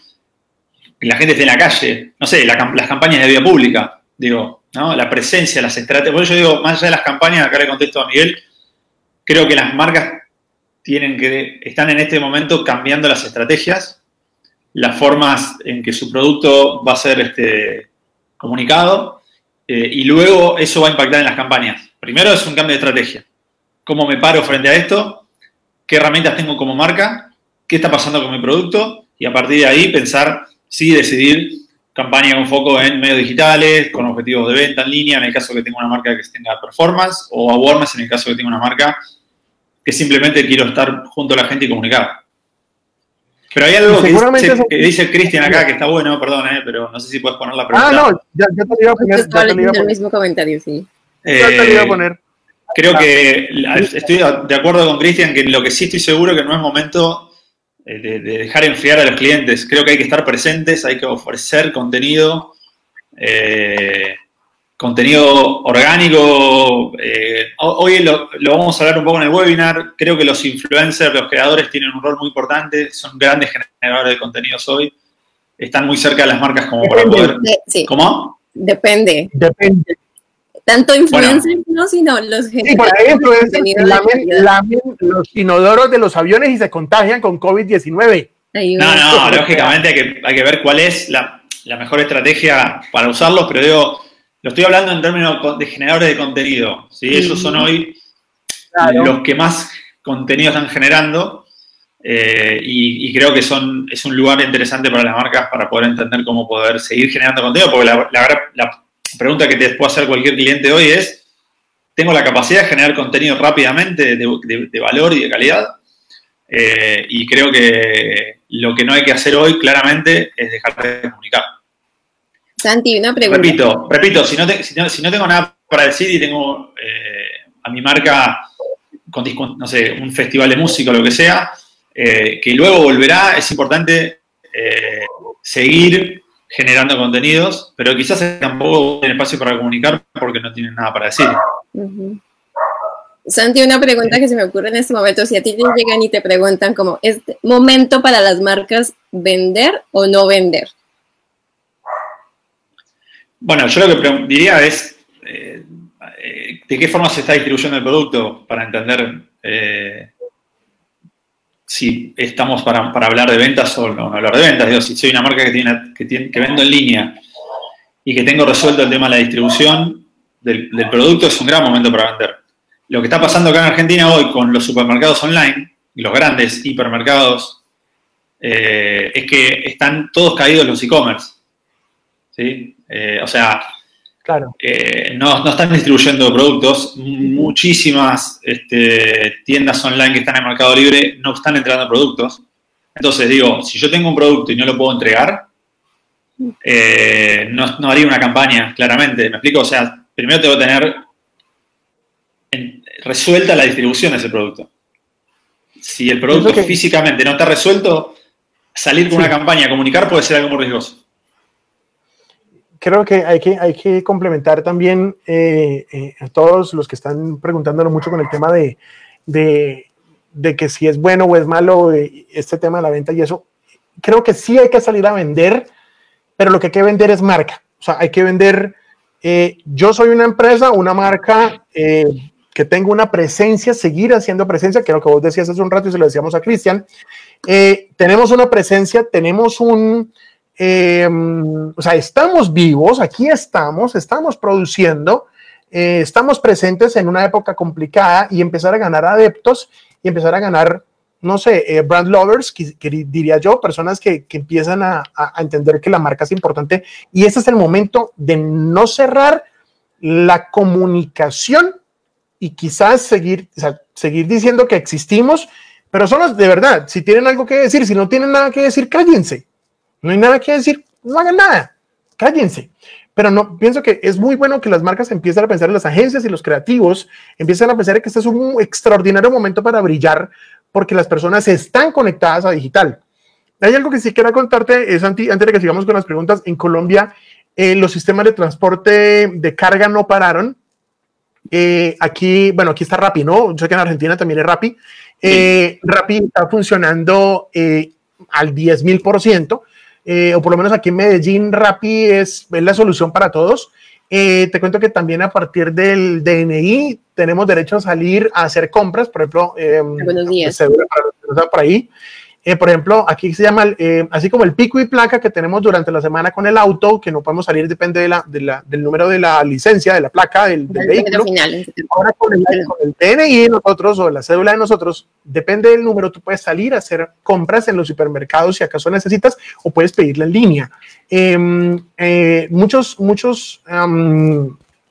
la gente esté en la calle, no sé, las campañas de vida pública, digo, ¿no? La presencia, las estrategias. Por eso yo digo, más allá de las campañas, acá le contesto a Miguel, creo que las marcas tienen que, están en este momento cambiando las estrategias, las formas en que su producto va a ser este, comunicado, eh, y luego eso va a impactar en las campañas. Primero es un cambio de estrategia. ¿Cómo me paro frente a esto? ¿Qué herramientas tengo como marca? ¿Qué está pasando con mi producto? Y a partir de ahí pensar sí decidir campaña con foco en medios digitales, con objetivos de venta en línea, en el caso que tenga una marca que tenga performance, o awareness en el caso que tenga una marca que simplemente quiero estar junto a la gente y comunicar. Pero hay algo que dice, Cristian acá que está bueno, perdón, eh, pero no sé si puedes poner la pregunta. Ah, no, ya, te lo iba a poner. Ya te iba a poner. el mismo comentario, sí. Eh, ya te lo iba a poner. Creo que estoy de acuerdo con Cristian que lo que sí estoy seguro que no es momento eh, de, dejar enfriar a los clientes. Creo que hay que estar presentes, hay que ofrecer contenido, eh, contenido orgánico. Eh, hoy lo, vamos a hablar un poco en el webinar. Creo que los influencers, los creadores tienen un rol muy importante, son grandes generadores de contenidos hoy. Están muy cerca de las marcas como para poder... ¿Cómo? Depende. Depende. Tanto influencers, no, sino los sí, por los inodoros de los aviones y se contagian con COVID-19. No, no, lógicamente hay que, hay que ver cuál es la, la, mejor estrategia para usarlos, pero digo, lo estoy hablando en términos de generadores de contenido. ¿sí? Ellos son hoy los que más contenido están generando eh, y, creo que son, es un lugar interesante para las marcas para poder entender cómo poder seguir generando contenido, porque la, la pregunta que te puede hacer cualquier cliente hoy es, ¿tengo la capacidad de generar contenido rápidamente de, valor y de calidad? Eh, y creo que lo que no hay que hacer hoy claramente es dejar de comunicar. Santi, una pregunta. Repito, repito si, no si, no, tengo nada para decir y tengo eh, a mi marca con, no sé, un festival de música o lo que sea, eh, que luego volverá, es importante seguir generando contenidos, pero quizás tampoco tienen espacio para comunicar porque no tienen nada para decir. Santi, una pregunta que se me ocurre en este momento, si a ti te llegan y te preguntan como, ¿es momento para las marcas vender o no vender? Bueno, yo lo que diría es, eh, eh, ¿de qué forma se está distribuyendo el producto para entender eh, si estamos para, hablar de ventas o no, hablar de ventas. Digo, si soy una marca que, que, vendo en línea y que tengo resuelto el tema de la distribución del, producto, es un gran momento para vender. Lo que está pasando acá en Argentina hoy con los supermercados online, los grandes hipermercados, eh, es que están todos caídos los e-commerce. ¿sí? Eh, o sea, Claro. Eh, no, están distribuyendo productos. Muchísimas este, tiendas online que están en Mercado Libre no están entregando productos. Entonces digo, si yo tengo un producto y no lo puedo entregar, eh, no, haría una campaña, claramente. ¿Me explico? O sea, primero tengo que tener resuelta la distribución de ese producto. Si el producto físicamente no está resuelto, salir con una campaña, comunicar puede ser algo muy riesgoso creo que hay que, hay que complementar también eh, eh, a todos los que están preguntándonos mucho con el tema de, de, de, que si es bueno o es malo eh, este tema de la venta y eso. Creo que sí hay que salir a vender, pero lo que hay que vender es marca. O sea, hay que vender. yo soy una empresa, una marca que tengo una presencia, seguir haciendo presencia, que es lo que vos decías hace un rato y se lo decíamos a Cristian. tenemos una presencia, tenemos un, Em, o sea, estamos vivos, aquí estamos, estamos produciendo, eh, estamos presentes en una época complicada y empezar a ganar adeptos y empezar a ganar, no sé, eh, brand lovers, diría yo, personas que, que empiezan a, a, entender que la marca es importante. Y ese es el momento de no cerrar la comunicación y quizás seguir, o sea, seguir diciendo que existimos, pero son de verdad, si tienen algo que decir, si no tienen nada que decir, cállense no hay nada que decir, no hagan nada, cállense. Pero no, pienso que es muy bueno que las marcas empiecen a pensar, en las agencias y los creativos empiecen a pensar que este es un extraordinario momento para brillar porque las personas están conectadas a digital. Hay algo que sí quiero contarte, es antes de que sigamos con las preguntas. En Colombia, eh, los sistemas de transporte de carga no pararon. Eh, aquí, bueno, aquí está Rappi, ¿no? Yo sé que en Argentina también es Rappi. Eh, Rappi está funcionando eh, al 10 mil por ciento, eh, o por lo menos aquí en Medellín, Rappi es, es la solución para todos. Eh, te cuento que también a partir del DNI tenemos derecho a salir a hacer compras, por ejemplo, eh, Buenos días. para los que no están por ahí. Eh, por ejemplo, aquí se llama, eh, así como el pico y placa que tenemos durante la semana con el auto, que no podemos salir, depende de la, de la- del número de la licencia, de la placa del, del El vehículo. final. Ahora con el, con el DNI de nosotros o la cédula de nosotros, depende del número, tú puedes salir a hacer compras en los supermercados si acaso necesitas o puedes pedirla en línea. Em, eh, muchos, muchos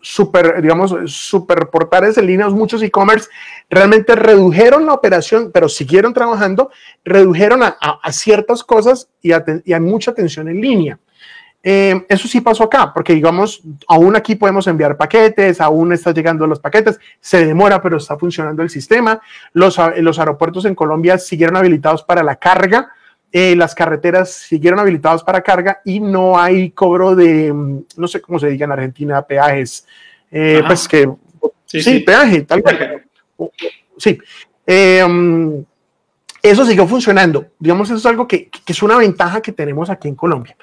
super, digamos, super portales en línea, muchos e-commerce realmente redujeron la operación, pero siguieron trabajando, redujeron a, a- a ciertas cosas y a, mucha atención en línea. Eh, eso sí pasó acá, porque digamos, aún aquí podemos enviar paquetes, aún están llegando los paquetes, se demora, pero está funcionando el sistema. Los, los aeropuertos en Colombia siguieron habilitados para la carga, eh, las carreteras siguieron habilitadas para carga y no hay cobro de, mm, no sé cómo se diga en Argentina, peajes. Eh, pues que, sí, Sí, sí. peaje, tal cual. Sí. Eh, um, eso siguió funcionando. Digamos, eso es algo que, que es una ventaja que tenemos aquí en Colombia.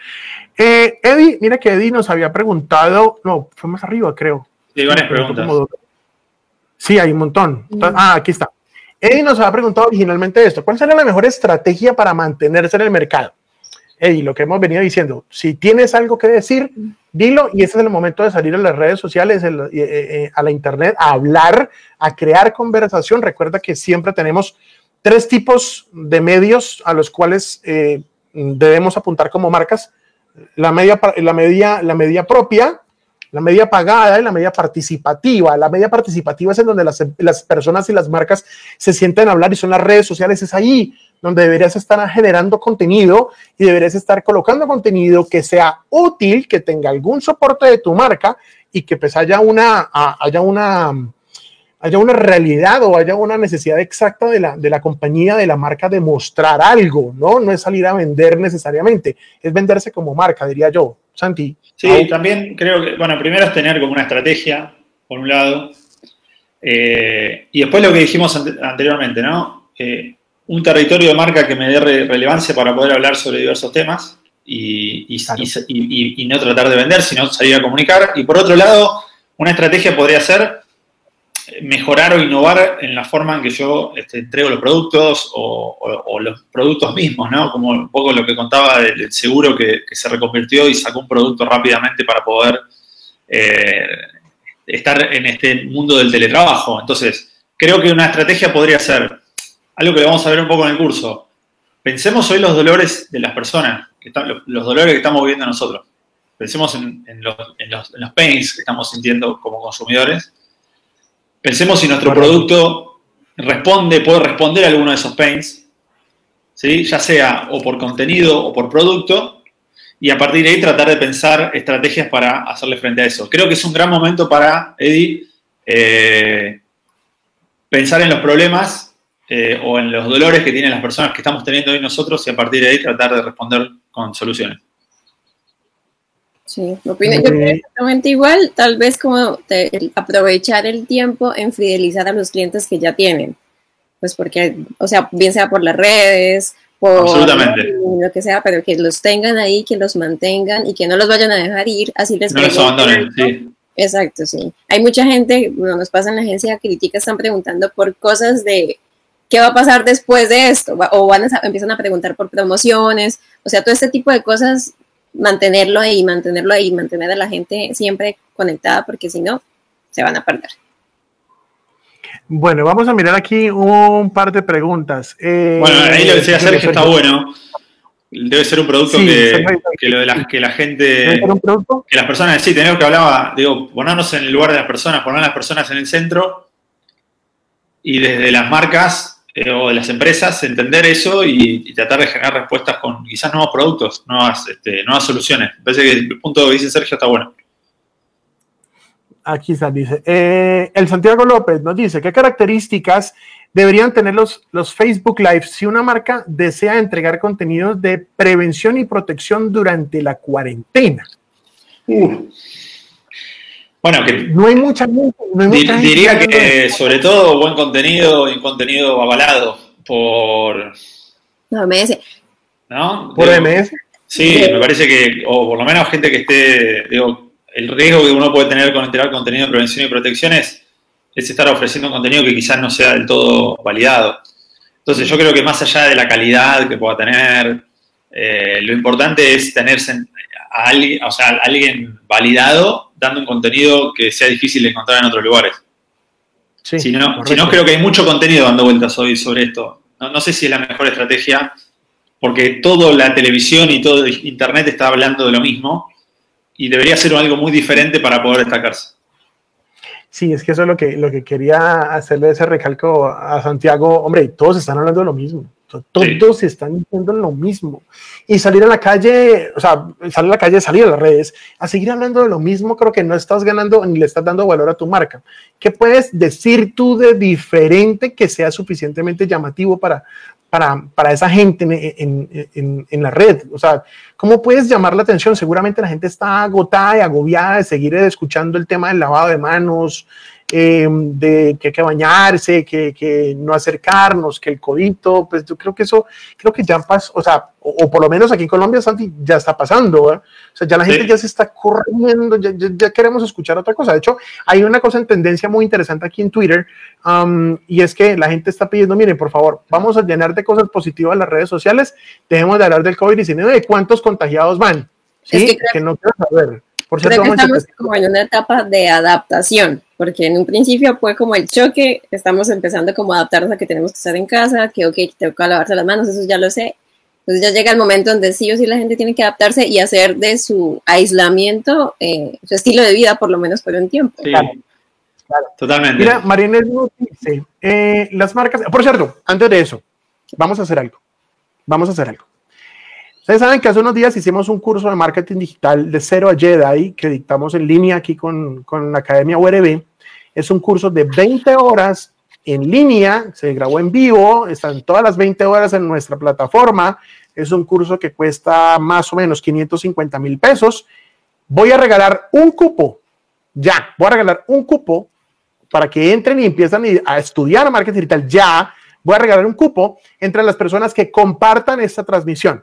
Eh, Eddie, mira que Eddie nos había preguntado, no, fue más arriba, creo. Varias preguntas. como. Sí, hay un montón. Mm. Ah, aquí está. Eddie nos había preguntado originalmente esto. ¿Cuál sería la mejor estrategia para mantenerse en el mercado? Eddie, lo que hemos venido diciendo, si tienes algo que decir, dilo y ese es el momento de salir a las redes sociales, el- eh, eh, a la internet, a hablar, a crear conversación. Recuerda que siempre tenemos tres tipos de medios a los cuales eh, debemos apuntar como marcas. La media, la, media, la media propia, la media pagada y la media participativa. La media participativa es en donde las, las personas y las marcas se sienten a hablar y son las redes sociales. Es ahí donde deberías estar generando contenido y deberías estar colocando contenido que sea útil, que tenga algún soporte de tu marca y que pues haya una, haya una, haya una realidad o haya una necesidad exacta de la, de la compañía, de la marca de mostrar algo, ¿no? No es salir a vender necesariamente, es venderse como marca, diría yo. Santi. Sí, también creo que, bueno, primero es tener como una estrategia, por un lado, eh, y después lo que dijimos ante- anteriormente, ¿no? Eh, un territorio de marca que me dé re- relevancia para poder hablar sobre diversos temas y, y- Claro. y- y- y no tratar de vender, sino salir a comunicar. Y por otro lado, una estrategia podría ser mejorar o innovar en la forma en que yo este, entrego los productos o, los productos mismos, ¿no? Como un poco lo que contaba del, seguro que, se reconvirtió y sacó un producto rápidamente para poder eh, estar en este mundo del teletrabajo. Entonces, creo que una estrategia podría ser algo que vamos a ver un poco en el curso. Pensemos hoy los dolores de las personas, los, dolores que estamos viviendo nosotros. Pensemos en, en los, en los- en los pains que estamos sintiendo como consumidores. Pensemos si nuestro producto responde, puede responder a alguno de esos pains, ¿sí? ya sea o por contenido o por producto, y a partir de ahí tratar de pensar estrategias para hacerle frente a eso. Creo que es un gran momento para, Eddie, eh, pensar en los problemas eh, o en los dolores que tienen las personas que estamos teniendo hoy nosotros y a partir de ahí tratar de responder con soluciones. Sí, opino, yo creo exactamente igual, tal vez como te- el aprovechar el tiempo en fidelizar a los clientes que ya tienen. Pues porque, o sea, bien sea por las redes, por lo que sea, pero que los tengan ahí, que los mantengan y que no los vayan a dejar ir, así les No los pregunten abandonen, algo. sí. Exacto, sí. Hay mucha gente, bueno, nos pasa en la agencia crítica, están preguntando por cosas de qué va a pasar después de esto, o van a, empiezan a preguntar por promociones, o sea, todo este tipo de cosas, mantenerlo ahí, mantenerlo ahí, mantener a la gente siempre conectada, porque si no, se van a perder. Bueno, vamos a mirar aquí un par de preguntas. Eh, Bueno, ahí lo que decía Sergio está bueno. Debe ser un producto Sí, que, lo de la, que la ¿Debe gente, ser un producto? que las personas, sí, tenemos que hablaba, digo, ponernos en el lugar de las personas, poner a las personas en el centro y desde las marcas eh, o de las empresas entender eso y, y tratar de generar respuestas con quizás nuevos productos, nuevas, este, nuevas soluciones. Me parece que el punto que dice Sergio está bueno. Aquí está, dice. Eh, el Santiago López nos dice, ¿qué características deberían tener los, los Facebook Live si una marca desea entregar contenidos de prevención y protección durante la cuarentena? Bueno, que no hay mucha, no hay di- mucha gente diría que sobre todo buen contenido y contenido avalado por, No, me dice, ¿no? por Digo, MS. Sí, me parece que, o por lo menos gente que esté, digo, el riesgo que uno puede tener con entregar contenido de prevención y protección es, es estar ofreciendo un contenido que quizás no sea del todo validado. Entonces yo creo que más allá de la calidad que pueda tener, eh, lo importante es tener a alguien, o sea, a alguien validado dando un contenido que sea difícil de encontrar en otros lugares. Sí, Si no, correcto. si no, creo que hay mucho contenido dando vueltas hoy sobre esto. No, no sé si es la mejor estrategia, porque toda la televisión y todo Internet está hablando de lo mismo y debería ser algo muy diferente para poder destacarse. Sí, es que eso es lo que, lo que quería hacerle ese recalco a Santiago. Hombre, todos están hablando de lo mismo. To- Todos están diciendo lo mismo. Y salir a la calle, o sea, salir a la calle, salir a las redes, a seguir hablando de lo mismo, creo que no estás ganando ni le estás dando valor a tu marca. ¿Qué puedes decir tú de diferente que sea suficientemente llamativo para, para, para esa gente en, en, en, en la red? O sea, ¿cómo puedes llamar la atención? Seguramente la gente está agotada y agobiada de seguir escuchando el tema del lavado de manos, eh, de que hay que bañarse, que, que, no acercarnos, que el codito, pues yo creo que eso, creo que ya pasó, o sea, o, o, por lo menos aquí en Colombia, Santi, ya está pasando, ¿eh? o sea, ya la gente sí. ya se está corriendo, ya, ya, ya, queremos escuchar otra cosa. De hecho, hay una cosa en tendencia muy interesante aquí en Twitter, um, y es que la gente está pidiendo, miren, por favor, vamos a llenar de cosas positivas las redes sociales, dejemos de hablar del COVID-19, de cuántos contagiados van, ¿sí? Es que, que, no quiero saber. Por creo que estamos como en una etapa de adaptación, porque en un principio fue como el choque, estamos empezando como a adaptarnos a que tenemos que estar en casa, que ok, tengo que lavarse las manos, eso ya lo sé. Entonces ya llega el momento donde sí o sí la gente tiene que adaptarse y hacer de su aislamiento eh, su estilo de vida por lo menos por un tiempo. Sí, claro. claro. Totalmente. Mira, Marina dice, eh, las marcas, por cierto, antes de eso, vamos a hacer algo, vamos a hacer algo. Ustedes saben que hace unos días hicimos un curso de marketing digital de cero a Jedi que dictamos en línea aquí con, con la Academia URB. Es un curso de 20 horas en línea, se grabó en vivo, están todas las 20 horas en nuestra plataforma. Es un curso que cuesta más o menos 550 mil pesos. Voy a regalar un cupo, ya, voy a regalar un cupo para que entren y empiezan a estudiar marketing digital ya. Voy a regalar un cupo entre las personas que compartan esta transmisión.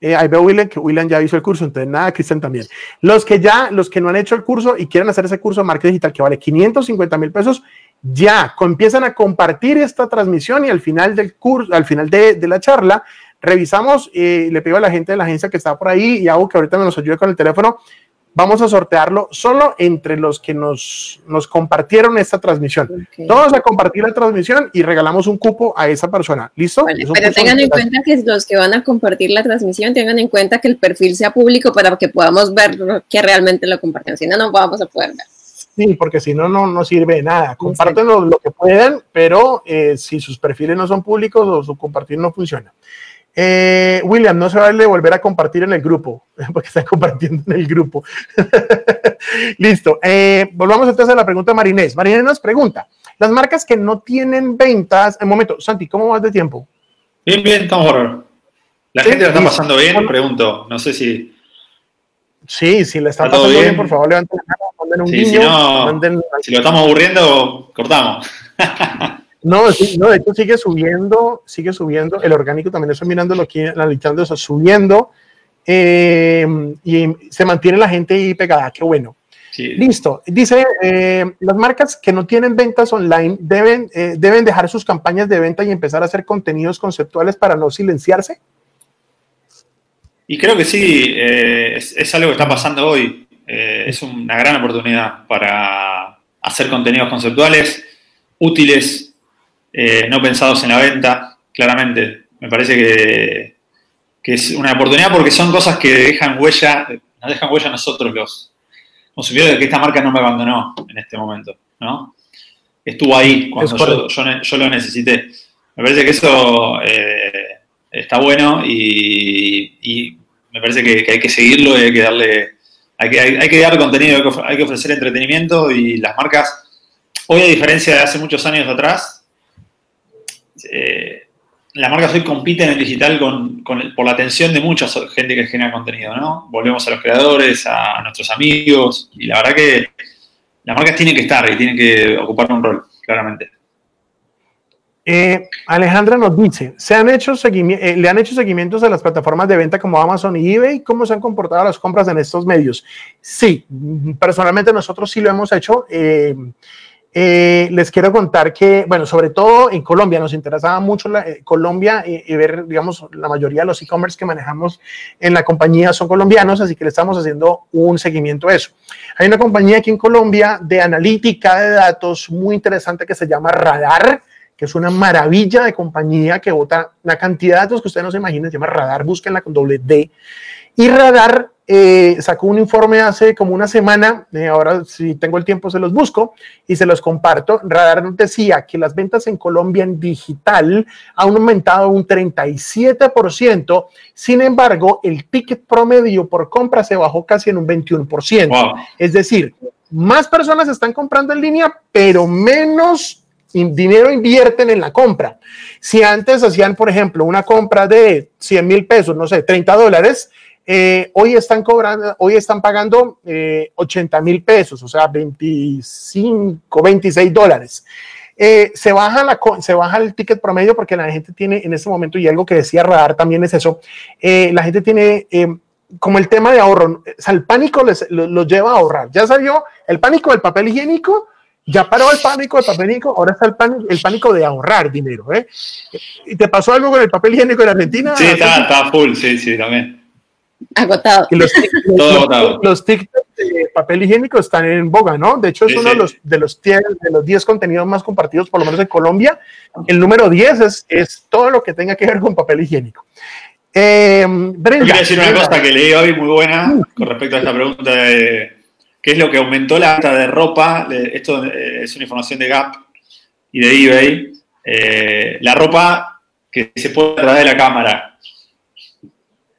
Eh, ahí veo William que William ya hizo el curso, entonces nada, Cristian también. Los que ya, los que no han hecho el curso y quieren hacer ese curso de marketing digital que vale 550 mil pesos, ya empiezan a compartir esta transmisión y al final del curso, al final de, la charla, revisamos eh, le pido a la gente de la agencia que está por ahí y hago que ahorita me nos ayude con el teléfono. Vamos a sortearlo solo entre los que nos, nos compartieron esta transmisión. Okay. Todos a compartir la transmisión y regalamos un cupo a esa persona. ¿Listo? Vale, pero tengan en cuenta que los que van a compartir la transmisión tengan en cuenta que el perfil sea público para que podamos ver que realmente lo comparten. Si no, no vamos a poder ver. Sí, porque si no, no, no sirve de nada. Comparten lo, lo, que puedan, pero eh, si sus perfiles no son públicos o su compartir no funciona. Eh, William, no se vale volver a compartir en el grupo, porque está compartiendo en el grupo. Listo. Eh, volvamos entonces a la pregunta de Marinés. Marinés nos pregunta, las marcas que no tienen ventas, en momento, Santi, ¿cómo vas de tiempo? Bien, bien, estamos horror. La ¿Sí? gente lo está pasando bien, bueno, pregunto, no sé si... Sí, si le está, ¿Está pasando bien? bien? por favor, levanten la mano, manden un sí, niño, si, no, manden... si lo estamos aburriendo, cortamos. No, sí, no, de hecho sigue subiendo, sigue subiendo. El orgánico también estoy mirándolo aquí, analizando eso, subiendo. Eh, y se mantiene la gente ahí pegada, qué bueno. Sí. Listo. Dice, eh, las marcas que no tienen ventas online deben, eh, deben dejar sus campañas de venta y empezar a hacer contenidos conceptuales para no silenciarse. Y creo que sí, eh, es, es, algo que está pasando hoy. es una gran oportunidad para hacer contenidos conceptuales útiles, eh, no pensados en la venta, claramente. Me parece que, que, es una oportunidad porque son cosas que dejan huella, nos dejan huella a nosotros los consumidores de que esta marca no me abandonó en este momento, ¿no? Estuvo ahí cuando yo, yo, yo, lo necesité. Me parece que eso eh, está bueno y, y me parece que, que, hay que seguirlo y hay que darle, hay que, hay, hay que dar contenido, hay que ofrecer entretenimiento y las marcas, hoy a diferencia de hace muchos años atrás, eh, las marcas hoy compiten en el digital con, por la atención de mucha gente que genera contenido, ¿no? Volvemos a los creadores, a nuestros amigos, y la verdad que las marcas tienen que estar y tienen que ocupar un rol, claramente. Eh, Alejandra nos dice, ¿se han hecho eh, ¿le han hecho seguimientos a las plataformas de venta como Amazon y eBay? ¿Cómo se han comportado las compras en estos medios? Sí, personalmente nosotros sí lo hemos hecho. Eh, les quiero contar que, bueno, sobre todo en Colombia, nos interesaba mucho la, Colombia y, ver, digamos, la mayoría de los e-commerce que manejamos en la compañía son colombianos, así que le estamos haciendo un seguimiento a eso. Hay una compañía aquí en Colombia de analítica de datos muy interesante que se llama Radar que es una maravilla de compañía que vota una cantidad de datos que ustedes no se imaginen, se llama Radar, búsquenla con doble D. Y Radar eh, sacó un informe hace como una semana, eh, ahora si tengo el tiempo se los busco y se los comparto. Radar nos decía que las ventas en Colombia en digital han aumentado un 37%, sin embargo, el ticket promedio por compra se bajó casi en un 21%. Es decir, más personas están comprando en línea, pero menos dinero invierten en la compra. Si antes hacían, por ejemplo, una compra de 100 mil pesos, no sé, 30 dólares, eh, hoy están cobrando, hoy están pagando 80 eh, mil pesos, o sea, 25, 26 dólares. Eh, se, baja la, se baja el ticket promedio porque la gente tiene en ese momento, y algo que decía Radar también es eso, la gente tiene como el tema de ahorro, o sea, el pánico les, lo, lleva a ahorrar. Ya salió el pánico del papel higiénico, ya paró el pánico, el papel ahora está el pánico, el pánico de ahorrar dinero. ¿eh? ¿Y te pasó algo con el papel higiénico en Argentina? Sí, está, full, sí, sí, también. Agotado. los, Todo agotado. Los TikTok de papel higiénico están en boga, ¿no? De hecho, es uno de los de los, de los 10 contenidos más compartidos, por lo menos en Colombia. El número 10 es, es todo lo que tenga que ver con papel higiénico. Eh, Brenda, Quiero decir una cosa que leí hoy muy buena con respecto a esta pregunta de que es lo que aumentó la venta de ropa. Esto eh, es una información de Gap y de eBay. Eh, la ropa que se puede traer de la cámara.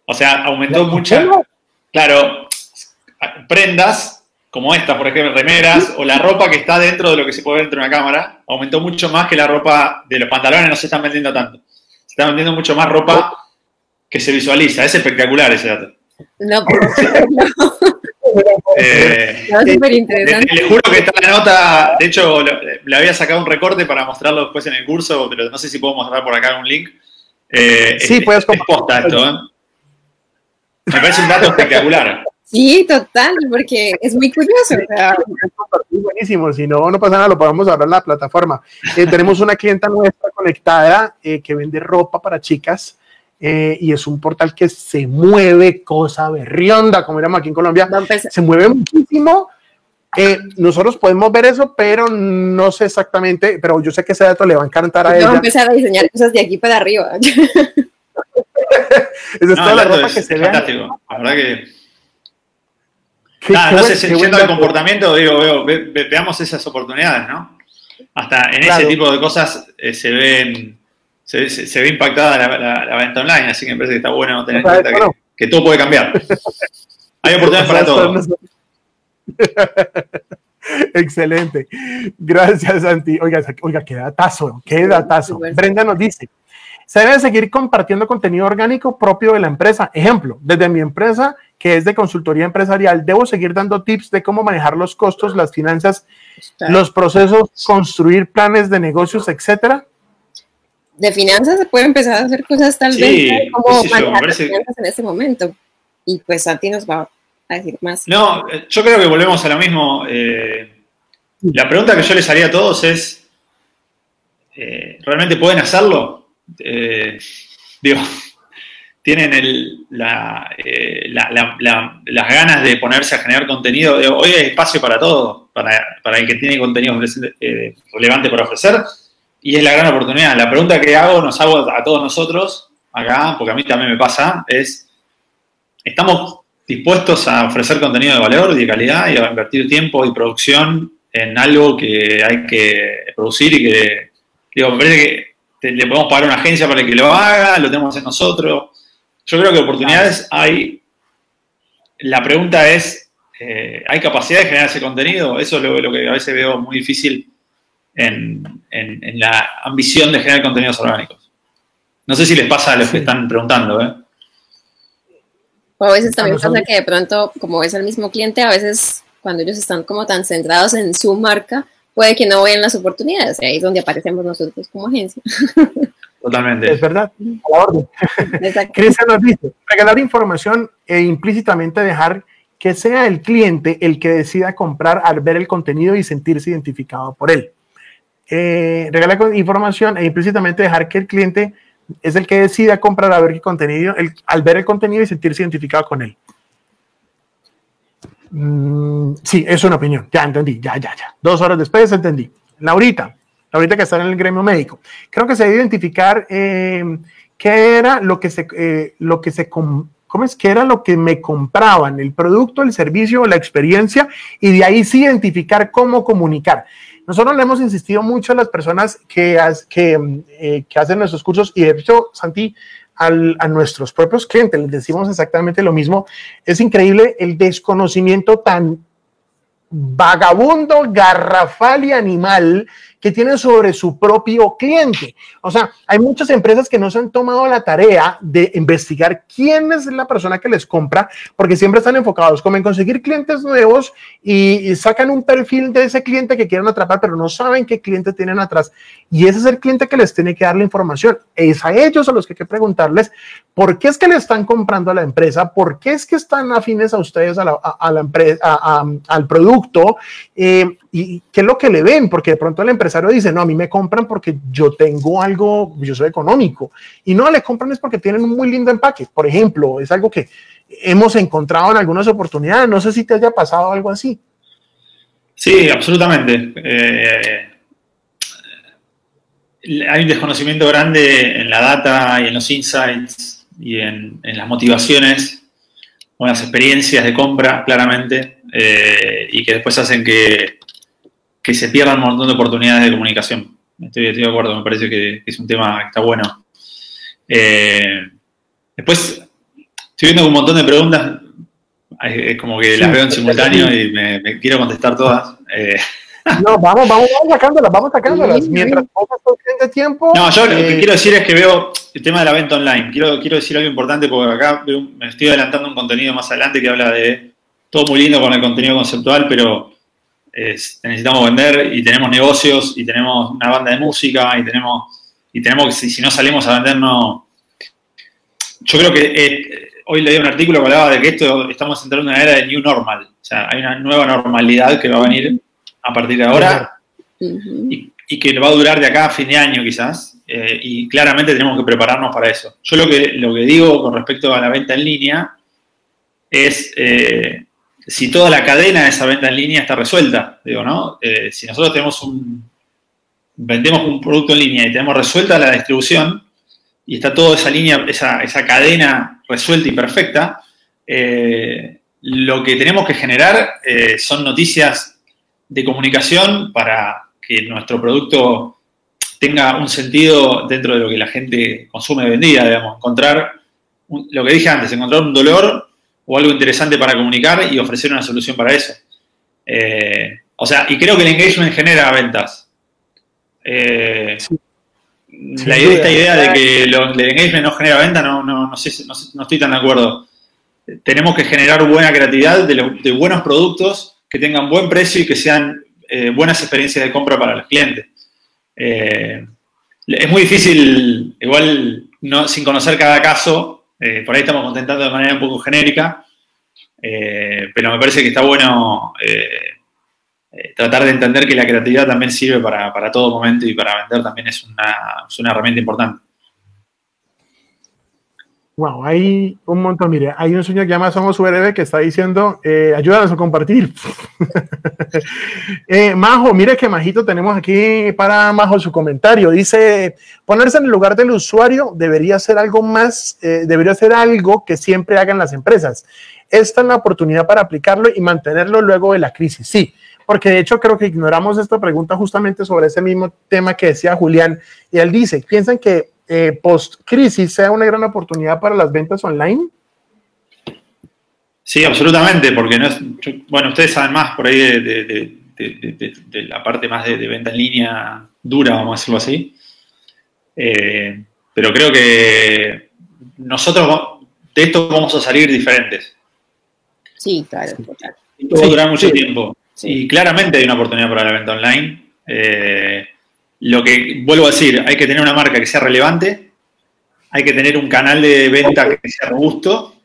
O sea, aumentó mucho. Claro, prendas como esta, por ejemplo, remeras, o la ropa que está dentro de lo que se puede ver dentro de una cámara, aumentó mucho más que la ropa de los pantalones, no se están vendiendo tanto. Se está vendiendo mucho más ropa que se visualiza. Es espectacular ese dato. No, no. Eh, le, juro que está la nota, de hecho le, había sacado un recorte para mostrarlo después en el curso, pero no sé si puedo mostrar por acá un link. Eh, sí, puedes posta esto, ¿eh? Me parece un dato espectacular. Sí, total, porque es muy curioso. Es buenísimo, si no, no pasa nada, lo podemos hablar en la plataforma. tenemos una clienta nuestra conectada que vende ropa para chicas eh, y es un portal que se mueve cosa berrionda, como éramos aquí en Colombia, se mueve muchísimo. Eh, nosotros podemos ver eso, pero no sé exactamente, pero yo sé que ese dato le va a encantar a ella. Vamos a empezar a diseñar cosas de aquí para arriba. Esa es toda la ropa que se ve. Fantástico, la verdad que... no sé, si yendo al comportamiento, digo, veo, veamos esas oportunidades, ¿no? Hasta en ese tipo de cosas eh, se ven se, ve impactada la, venta online, así que me parece que está bueno tener en cuenta que, todo puede cambiar. Hay oportunidades para todo. Excelente. Gracias, Santi. Oiga, oiga, qué datazo, qué datazo. Brenda nos dice, se debe seguir compartiendo contenido orgánico propio de la empresa. Ejemplo, desde mi empresa, que es de consultoría empresarial, debo seguir dando tips de cómo manejar los costos, las finanzas, los procesos, construir planes de negocios, etcétera de finanzas se puede empezar a hacer cosas tal vez como manejar las finanzas en este momento. Y pues Santi nos va a decir más. No, eh, yo creo que volvemos a lo mismo. Eh, la pregunta que yo les haría a todos es, eh, ¿realmente pueden hacerlo? Digo, tienen la, las ganas de ponerse a generar contenido. Hoy hay espacio para todo, para, el que tiene contenido relevante para ofrecer y es la gran oportunidad. La pregunta que hago, nos hago a todos nosotros, acá, porque a mí también me pasa, es, ¿estamos dispuestos a ofrecer contenido de valor y de calidad y a invertir tiempo y producción en algo que hay que producir y que, digo, me parece que le podemos pagar a una agencia para que lo haga, lo tenemos en nosotros. Yo creo que oportunidades hay. La pregunta es, eh, ¿hay capacidad de generar ese contenido? Eso es lo que a veces veo muy difícil en, la ambición de generar contenidos orgánicos. No sé si les pasa a los que están preguntando, ¿eh? O a veces también pasa que de pronto, como es el mismo cliente, a veces cuando ellos están como tan centrados en su marca, puede que no vean las oportunidades. Ahí es donde aparecemos nosotros como agencia. Totalmente. Es verdad, a la orden. Cristian nos dice, regalar información e implícitamente dejar que sea el cliente el que decida comprar al ver el contenido y sentirse identificado por él. Eh, regalar información e implícitamente dejar que el cliente es el que decida comprar a ver el contenido, al ver el contenido y sentirse identificado con él. Mm, sí, es una opinión. Ya entendí, ya, ya, ya. Dos horas después entendí. Laurita, Laurita que está en el gremio médico. Creo que se debe identificar eh, qué era lo que se, eh, lo que se, ¿cómo es que era lo que me compraban? El producto, el servicio, la experiencia y de ahí sí identificar cómo comunicar. Nosotros le hemos insistido mucho a las personas que, eh, que hacen nuestros cursos y de hecho, Santi, a nuestros propios clientes, les decimos exactamente lo mismo. Es increíble el desconocimiento tan vagabundo, garrafal y animal que tienen sobre su propio cliente. O sea, hay muchas empresas que no se han tomado la tarea de investigar quién es la persona que les compra, porque siempre están enfocados como en conseguir clientes nuevos y, sacan un perfil de ese cliente que quieren atrapar, pero no saben qué cliente tienen atrás. Y ese es el cliente que les tiene que dar la información. Es a ellos a los que hay que preguntarles por qué es que le están comprando a la empresa, por qué es que están afines a ustedes, a la, empresa, al producto. Eh, y qué es lo que le ven, porque de pronto el empresario dice, no, a mí me compran porque yo tengo algo, yo soy económico, y no le compran es porque tienen un muy lindo empaque. Por ejemplo, es algo que hemos encontrado en algunas oportunidades, no sé si te haya pasado algo así. Sí, absolutamente. Eh, hay un desconocimiento grande en la data y en los insights y en, las motivaciones o en las experiencias de compra, claramente, eh, y que después hacen que que se pierdan un montón de oportunidades de comunicación. Estoy, de acuerdo, me parece que, es un tema que está bueno. Eh, después, estoy viendo un montón de preguntas, es como que las veo en simultáneo y me, quiero contestar todas. Eh, no, vamos, vamos, vamos sacándolas, vamos sacándolas. Mientras de tiempo. No, yo lo que eh, quiero decir es que veo el tema de la venta online. Quiero, quiero decir algo importante porque acá me estoy adelantando un contenido más adelante que habla de todo muy lindo con el contenido conceptual, pero necesitamos vender y tenemos negocios y tenemos una banda de música y tenemos, y tenemos que, si, no salimos a vender, no. Yo creo que eh, hoy leí un artículo que hablaba de que esto estamos entrando en una era de new normal. O sea, hay una nueva normalidad que va a venir a partir de ahora y, que va a durar de acá a fin de año quizás. Eh, y claramente tenemos que prepararnos para eso. Yo lo que, lo que digo con respecto a la venta en línea es eh, si toda la cadena de esa venta en línea está resuelta, digo, ¿no? Eh, si nosotros tenemos un, vendemos un producto en línea y tenemos resuelta la distribución y está toda esa línea, esa, cadena resuelta y perfecta, eh, lo que tenemos que generar eh, son noticias de comunicación para que nuestro producto tenga un sentido dentro de lo que la gente consume hoy en día, digamos, encontrar, lo que dije antes, encontrar un dolor o algo interesante para comunicar y ofrecer una solución para eso. Eh, o sea, y creo que el engagement genera ventas. Eh, la idea, esta idea de que el engagement no genera venta, no, no, no, sé, no, estoy tan de acuerdo. Tenemos que generar buena creatividad de, buenos productos que tengan buen precio y que sean eh, buenas experiencias de compra para los clientes. es muy difícil, igual no, sin conocer cada caso, eh, por ahí estamos contentando de manera un poco genérica, eh, pero me parece que está bueno eh, tratar de entender que la creatividad también sirve para, todo momento y para vender también es una, herramienta importante. Wow, hay un montón. Mire, hay un señor que llama Somos URB que está diciendo, ayúdanos a compartir. Majo, mire que Majito tenemos aquí para Majo su comentario. Dice, ponerse en el lugar del usuario debería ser algo más, eh, debería ser algo que siempre hagan las empresas. Esta es la oportunidad para aplicarlo y mantenerlo luego de la crisis. Sí, porque de hecho creo que ignoramos esta pregunta justamente sobre ese mismo tema que decía Julián. Y él dice, ¿piensan que eh, post-crisis sea una gran oportunidad para las ventas online? Sí, absolutamente, porque no es, bueno, ustedes saben más por ahí de, la parte más de, venta en línea dura, vamos a decirlo así. Eh, pero creo que nosotros de esto vamos a salir diferentes. Sí, claro, total. y puede durar mucho tiempo. Y claramente hay una oportunidad para la venta online. Eh, lo que vuelvo a decir, hay que tener una marca que sea relevante, hay que tener un canal de venta que sea robusto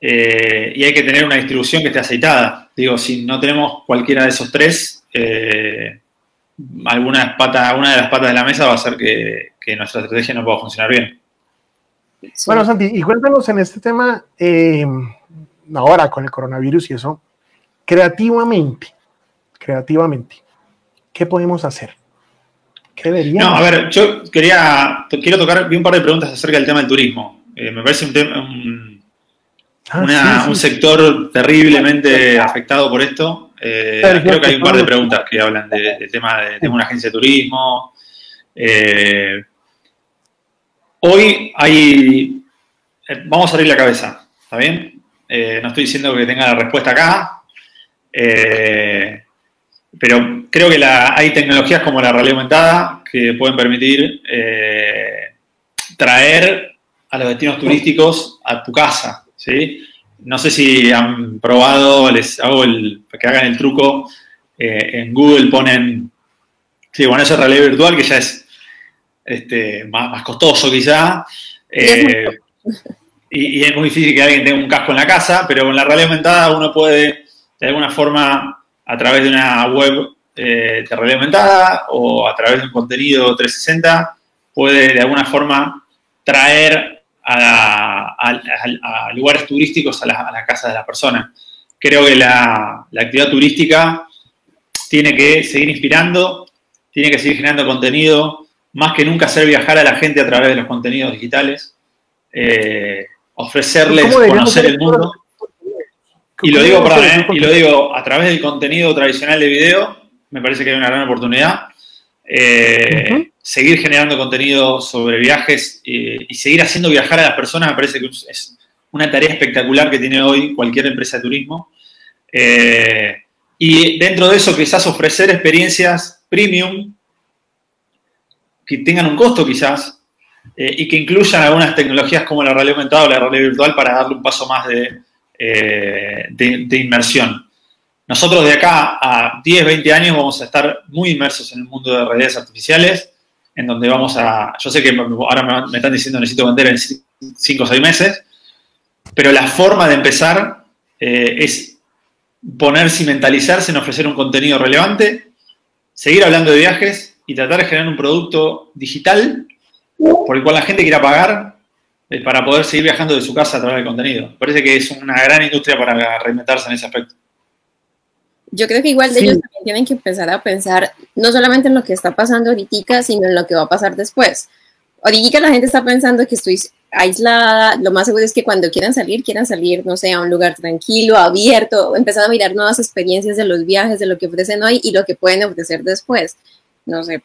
eh, y hay que tener una distribución que esté aceitada. Digo, si no tenemos cualquiera de esos tres, eh, alguna, pata, una de las patas de la mesa va a hacer que, nuestra estrategia no pueda funcionar bien. Bueno, Santi, y cuéntanos en este tema, eh, ahora con el coronavirus y eso, creativamente, creativamente, ¿qué podemos hacer? ¿Qué deberíamos? No, a ver, yo quería, quiero tocar un par de preguntas acerca del tema del turismo. Eh, me parece un, tema, un, ah, un sector terriblemente afectado por esto. Eh, creo que hay un par de preguntas que hablan del tema de, una agencia de turismo. Eh, hoy hay. Vamos a abrir la cabeza, ¿está bien? no estoy diciendo que tenga la respuesta acá, pero creo que hay tecnologías como la realidad aumentada que pueden permitir traer a los destinos turísticos a tu casa, ¿sí? no sé si han probado, les hago el, que hagan el truco, eh, en Google ponen, sí, bueno, esa realidad virtual que ya es este, más, costoso quizá, eh, y, es muy difícil que alguien tenga un casco en la casa, pero con la realidad aumentada uno puede, de alguna forma, a través de una web eh, de realidad aumentada o a través de un contenido 360, puede de alguna forma traer a, lugares turísticos a la, casa de la persona. Creo que la, actividad turística tiene que seguir inspirando, tiene que seguir generando contenido, más que nunca hacer viajar a la gente a través de los contenidos digitales, eh, ofrecerles conocer el mundo. Y lo digo, eh, y lo digo a través del contenido tradicional de video, me parece que hay una gran oportunidad. Eh, seguir generando contenido sobre viajes eh, y seguir haciendo viajar a las personas me parece que es una tarea espectacular que tiene hoy cualquier empresa de turismo. Y dentro de eso quizás ofrecer experiencias premium que tengan un costo quizás y que incluyan algunas tecnologías como la realidad aumentada o la realidad virtual para darle un paso más de, de inmersión. Nosotros de acá a 10, 20 años vamos a estar muy inmersos en el mundo de realidades artificiales, en donde vamos a, yo sé que ahora me están diciendo necesito vender en 5 o 6 meses, pero la forma de empezar eh, es ponerse y mentalizarse en ofrecer un contenido relevante, seguir hablando de viajes y tratar de generar un producto digital por el cual la gente quiera pagar eh, para poder seguir viajando de su casa a través del contenido. Parece que es una gran industria para reinventarse en ese aspecto yo creo que igual de ellos también tienen que empezar a pensar no solamente en lo que está pasando ahorita, sino en lo que va a pasar después. Ahorita la gente está pensando que estoy aislada, lo más seguro es que cuando quieran salir, quieran salir, no sé, a un lugar tranquilo, abierto, empezar a mirar nuevas experiencias de los viajes, de lo que ofrecen hoy y lo que pueden ofrecer después. No sé,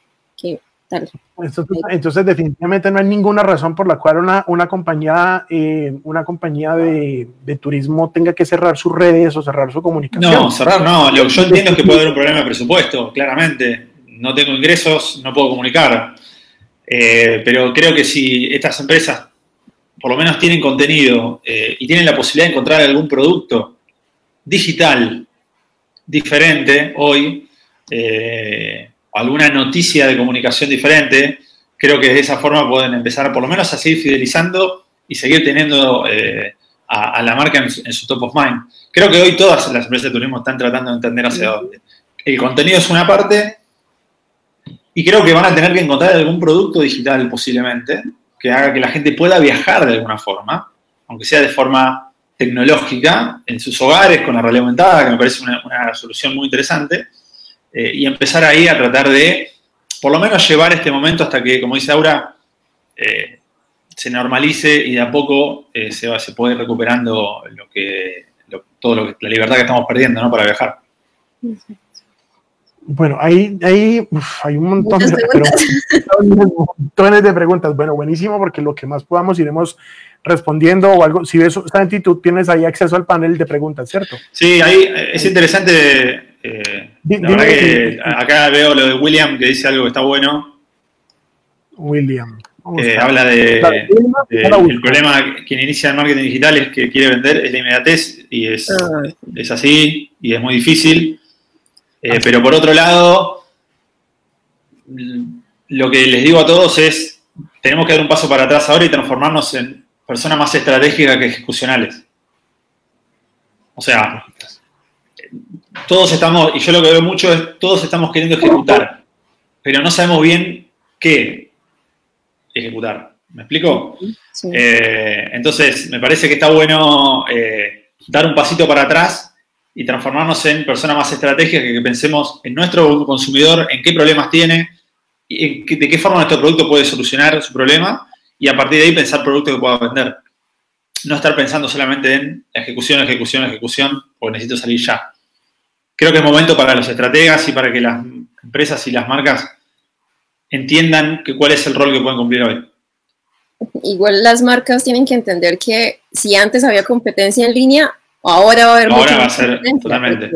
entonces, definitivamente no hay ninguna razón por la cual una, una compañía, eh, una compañía de, turismo tenga que cerrar sus redes o cerrar su comunicación. No, cerrar no. Lo que yo entiendo es que puede haber un problema de presupuesto, claramente. No tengo ingresos, no puedo comunicar. Eh, pero creo que si estas empresas por lo menos tienen contenido eh, y tienen la posibilidad de encontrar algún producto digital diferente hoy, alguna noticia de comunicación diferente, creo que de esa forma pueden empezar por lo menos a seguir fidelizando y seguir teniendo eh, a, la marca en, su top of mind. Creo que hoy todas las empresas de turismo están tratando de entender hacia dónde. El contenido es una parte y creo que van a tener que encontrar algún producto digital posiblemente que haga que la gente pueda viajar de alguna forma, aunque sea de forma tecnológica, en sus hogares, con la realidad aumentada, que me parece una solución muy interesante eh, y empezar ahí a tratar de, por lo menos, llevar este momento hasta que, como dice Aura, eh, se normalice y de a poco eh, se, va, se puede ir recuperando lo que, todo lo que, la libertad que estamos perdiendo ¿no? para viajar. Bueno, ahí, ahí hay un montón de, montones de preguntas. Bueno, buenísimo, porque lo que más podamos iremos respondiendo o algo. Si ves, Santi, tú tienes ahí acceso al panel de preguntas, ¿cierto? Sí, ahí es interesante eh, la verdad que acá veo lo de William que dice algo que está bueno. William. Eh, habla de, el problema quien inicia el marketing digital es que quiere vender es la inmediatez y es, ah. es así y es muy difícil. Eh, pero por otro lado, lo que les digo a todos es, tenemos que dar un paso para atrás ahora y transformarnos en personas más estratégicas que ejecucionales. O sea, todos estamos, y yo lo que veo mucho es, todos estamos queriendo ejecutar, pero no sabemos bien qué ejecutar. ¿Me explico? Eh, entonces, me parece que está bueno eh, dar un pasito para atrás y transformarnos en personas más estratégicas que, pensemos en nuestro consumidor, en qué problemas tiene, y de qué forma nuestro producto puede solucionar su problema y a partir de ahí pensar productos que pueda vender. No estar pensando solamente en ejecución, ejecución, ejecución, porque necesito salir ya. Creo que es momento para los estrategas y para que las empresas y las marcas entiendan que cuál es el rol que pueden cumplir hoy. Igual las marcas tienen que entender que si antes había competencia en línea, ahora va a haber Ahora va a ser totalmente.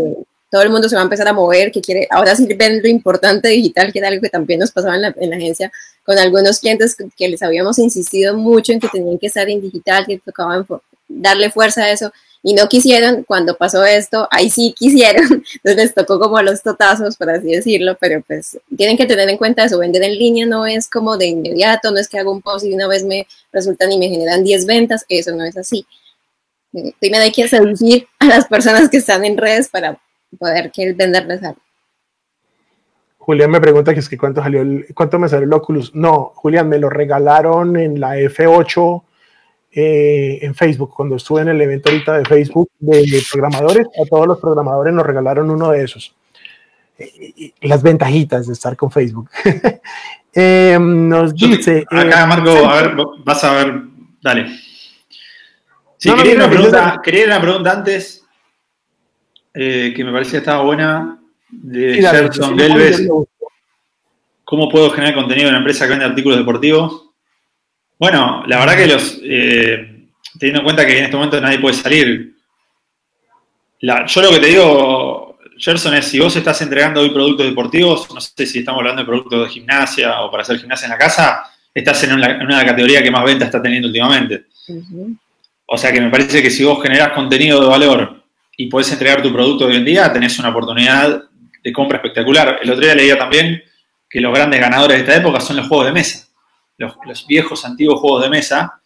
Todo el mundo se va a empezar a mover, que quiere, ahora sí ven lo importante digital, que era algo que también nos pasaba en la, en la agencia con algunos clientes que les habíamos insistido mucho en que tenían que estar en digital, que tocaban darle fuerza a eso y no quisieron, cuando pasó esto, ahí sí quisieron, entonces les tocó como los totazos, por así decirlo, pero pues tienen que tener en cuenta eso, vender en línea no es como de inmediato, no es que hago un post y una vez me resultan y me generan 10 ventas, eso no es así. Eh, primero hay que seducir a las personas que están en redes para poder que venderles algo. Julián me pregunta que es que cuánto salió el, cuánto me salió el Oculus. No, Julián, me lo regalaron en la F8 eh, en Facebook, cuando estuve en el evento ahorita de Facebook de, programadores, a todos los programadores nos regalaron uno de esos. Eh, las ventajitas de estar con Facebook. Eh, nos dice. Acá, Marco, a ver, vas a ver, dale. Sí, quería, una pregunta, quería, una pregunta, antes que me parecía que estaba buena de Gerson Delves. ¿Cómo puedo generar contenido en una empresa que vende artículos deportivos? Bueno, la verdad que los, eh, teniendo en cuenta que en este momento nadie puede salir, yo lo que te digo, Gerson, es si vos estás entregando hoy productos deportivos, no sé si estamos hablando de productos de gimnasia o para hacer gimnasia en la casa, estás en una, categoría que más venta está teniendo últimamente. O sea que me parece que si vos generás contenido de valor y podés entregar tu producto hoy en día, tenés una oportunidad de compra espectacular. El otro día leía también que los grandes ganadores de esta época son los juegos de mesa los, viejos, antiguos juegos de mesa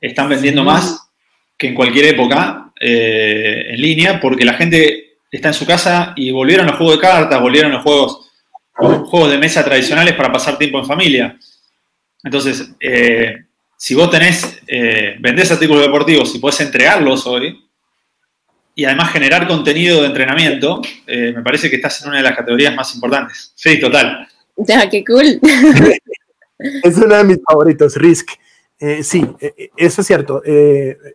están vendiendo más que en cualquier época eh, en línea, porque la gente está en su casa y volvieron los juegos de cartas, volvieron los juegos, juegos de mesa tradicionales para pasar tiempo en familia. Entonces, eh, si vos tenés, eh, vendés artículos deportivos y podés entregarlos hoy, y además generar contenido de entrenamiento, me parece que estás en una de las categorías más importantes. Sí, total. Ya, qué cool. es uno de mis favoritos, Risk. Eh, sí, eh, eh, eso es cierto.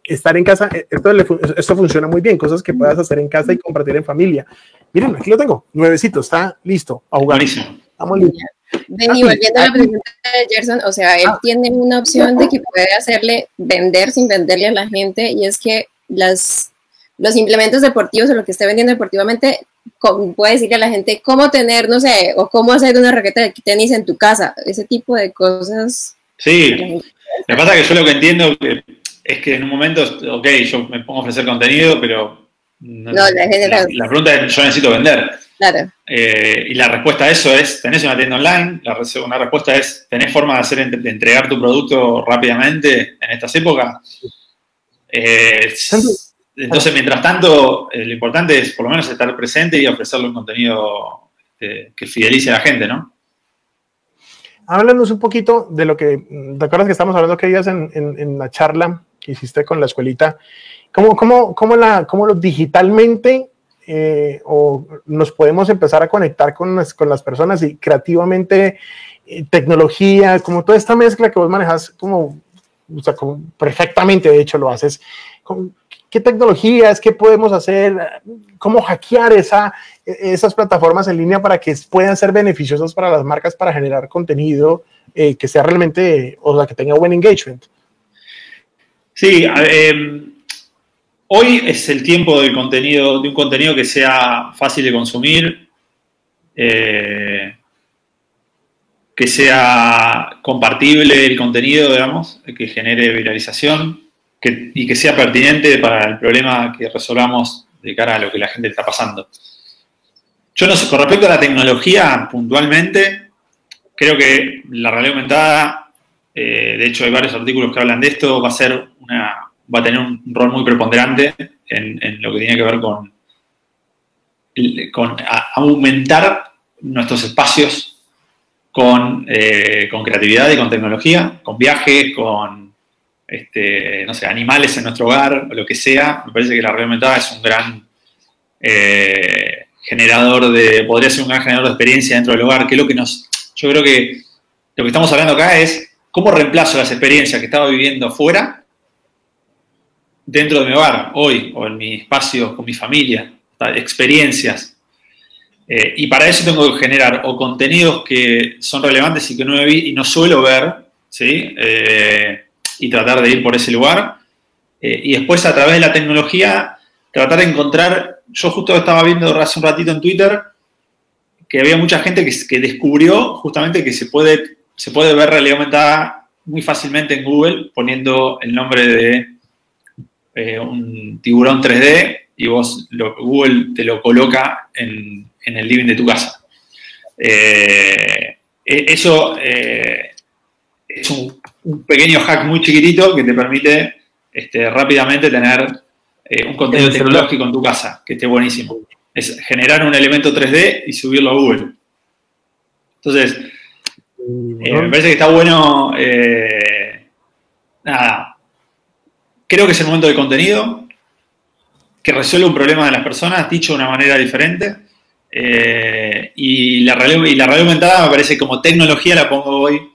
estar en casa, esto, esto, funciona muy bien, cosas que puedas hacer en casa y compartir en familia. Miren, aquí lo tengo, nuevecito, está listo a jugar. Estamos listos. Vení, volviendo a la pregunta de Gerson, o sea, él ah. tiene una opción de que puede hacerle vender sin venderle a la gente, y es que las, los implementos deportivos o lo que esté vendiendo deportivamente puede decirle a la gente cómo tener, no sé, o cómo hacer una raqueta de tenis en tu casa, ese tipo de cosas. Sí, me pasa que yo lo que entiendo es que en un momento, ok, yo me pongo a ofrecer contenido, pero no, la, la, pregunta es, yo necesito vender. Claro. Eh, y la respuesta a eso es, ¿tenés una tienda online? La segunda respuesta es, ¿tenés forma de, hacer, de entregar tu producto rápidamente en estas épocas? Eh, entonces, mientras tanto, eh, lo importante es por lo menos estar presente y ofrecerle un contenido este, que fidelice a la gente, ¿no? Háblanos un poquito de lo que, ¿te acuerdas que estamos hablando que días en, en, la charla que hiciste con la escuelita? ¿Cómo, cómo, cómo, la, cómo lo digitalmente eh, o nos podemos empezar a conectar con las, con las personas y creativamente eh, tecnología, como toda esta mezcla que vos manejas como, o sea, como perfectamente, de hecho lo haces, qué tecnologías, qué podemos hacer, cómo hackear esa, esas plataformas en línea para que puedan ser beneficiosas para las marcas para generar contenido eh, que sea realmente, o sea, que tenga buen engagement. Sí, em, hoy es el tiempo del contenido, de un contenido que sea fácil de consumir, eh, que sea compartible el contenido, digamos, que genere viralización y que sea pertinente para el problema que resolvamos de cara a lo que la gente está pasando. Yo no sé, con respecto a la tecnología, puntualmente, creo que la realidad aumentada, eh, de hecho hay varios artículos que hablan de esto, va a ser una, va a tener un rol muy preponderante en, lo que tiene que ver con, con aumentar nuestros espacios con, eh, con, creatividad y con tecnología, con viajes, con este, no sé, animales en nuestro hogar, o lo que sea. Me parece que la realidad aumentada es un gran eh, generador de, podría ser un gran generador de experiencia dentro del hogar, que es lo que nos, yo creo que lo que estamos hablando acá es cómo reemplazo las experiencias que estaba viviendo fuera dentro de mi hogar, hoy, o en mi espacio con mi familia, experiencias. Eh, y para eso tengo que generar o contenidos que son relevantes y que no me vi y no suelo ver, ¿sí? Eh, y tratar de ir por ese lugar. Eh, y después a través de la tecnología, tratar de encontrar, yo justo estaba viendo hace un ratito en Twitter, que había mucha gente que, descubrió justamente que se puede, se puede ver realidad aumentada muy fácilmente en Google poniendo el nombre de un tiburón 3D y vos Google te lo coloca en, el living de tu casa. Eh, e, eso eh, es un, pequeño hack muy chiquitito que te permite este, rápidamente tener eh, un contenido tecnológico en tu casa, que esté buenísimo. Es generar un elemento 3D y subirlo a Google. Entonces, me parece que está bueno. nada. Creo que es el momento de contenido que resuelve un problema de las personas, dicho de una manera diferente. Eh, y, la realidad, y la realidad aumentada me parece como tecnología la pongo hoy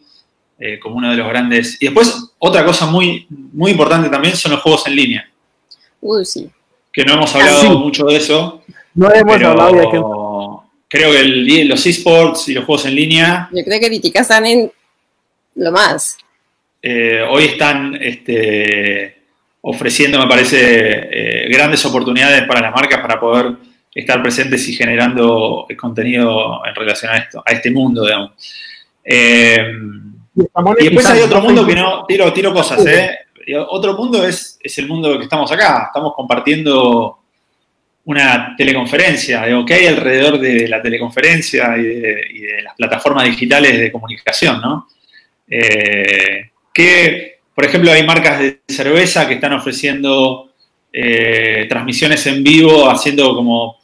eh, como uno de los grandes. Y después, otra cosa muy, muy importante también son los juegos en línea. Uy, sí. Que no hemos hablado mucho de eso. No hemos hablado de que... Creo que los esports y los juegos en línea. Yo creo que Vitica están en lo más. Eh, hoy están este, ofreciendo, me parece, eh, grandes oportunidades para las marcas para poder estar presentes y generando contenido en relación a esto, a este mundo, digamos. Eh, y después hay otro mundo que no, tiro, tiro cosas, ¿eh? Otro mundo es, es el mundo que estamos acá, estamos compartiendo una teleconferencia, digo, ¿qué hay alrededor de la teleconferencia y de, las plataformas digitales de comunicación, ¿no? Eh, ¿qué, por ejemplo, hay marcas de cerveza que están ofreciendo eh, transmisiones en vivo, haciendo como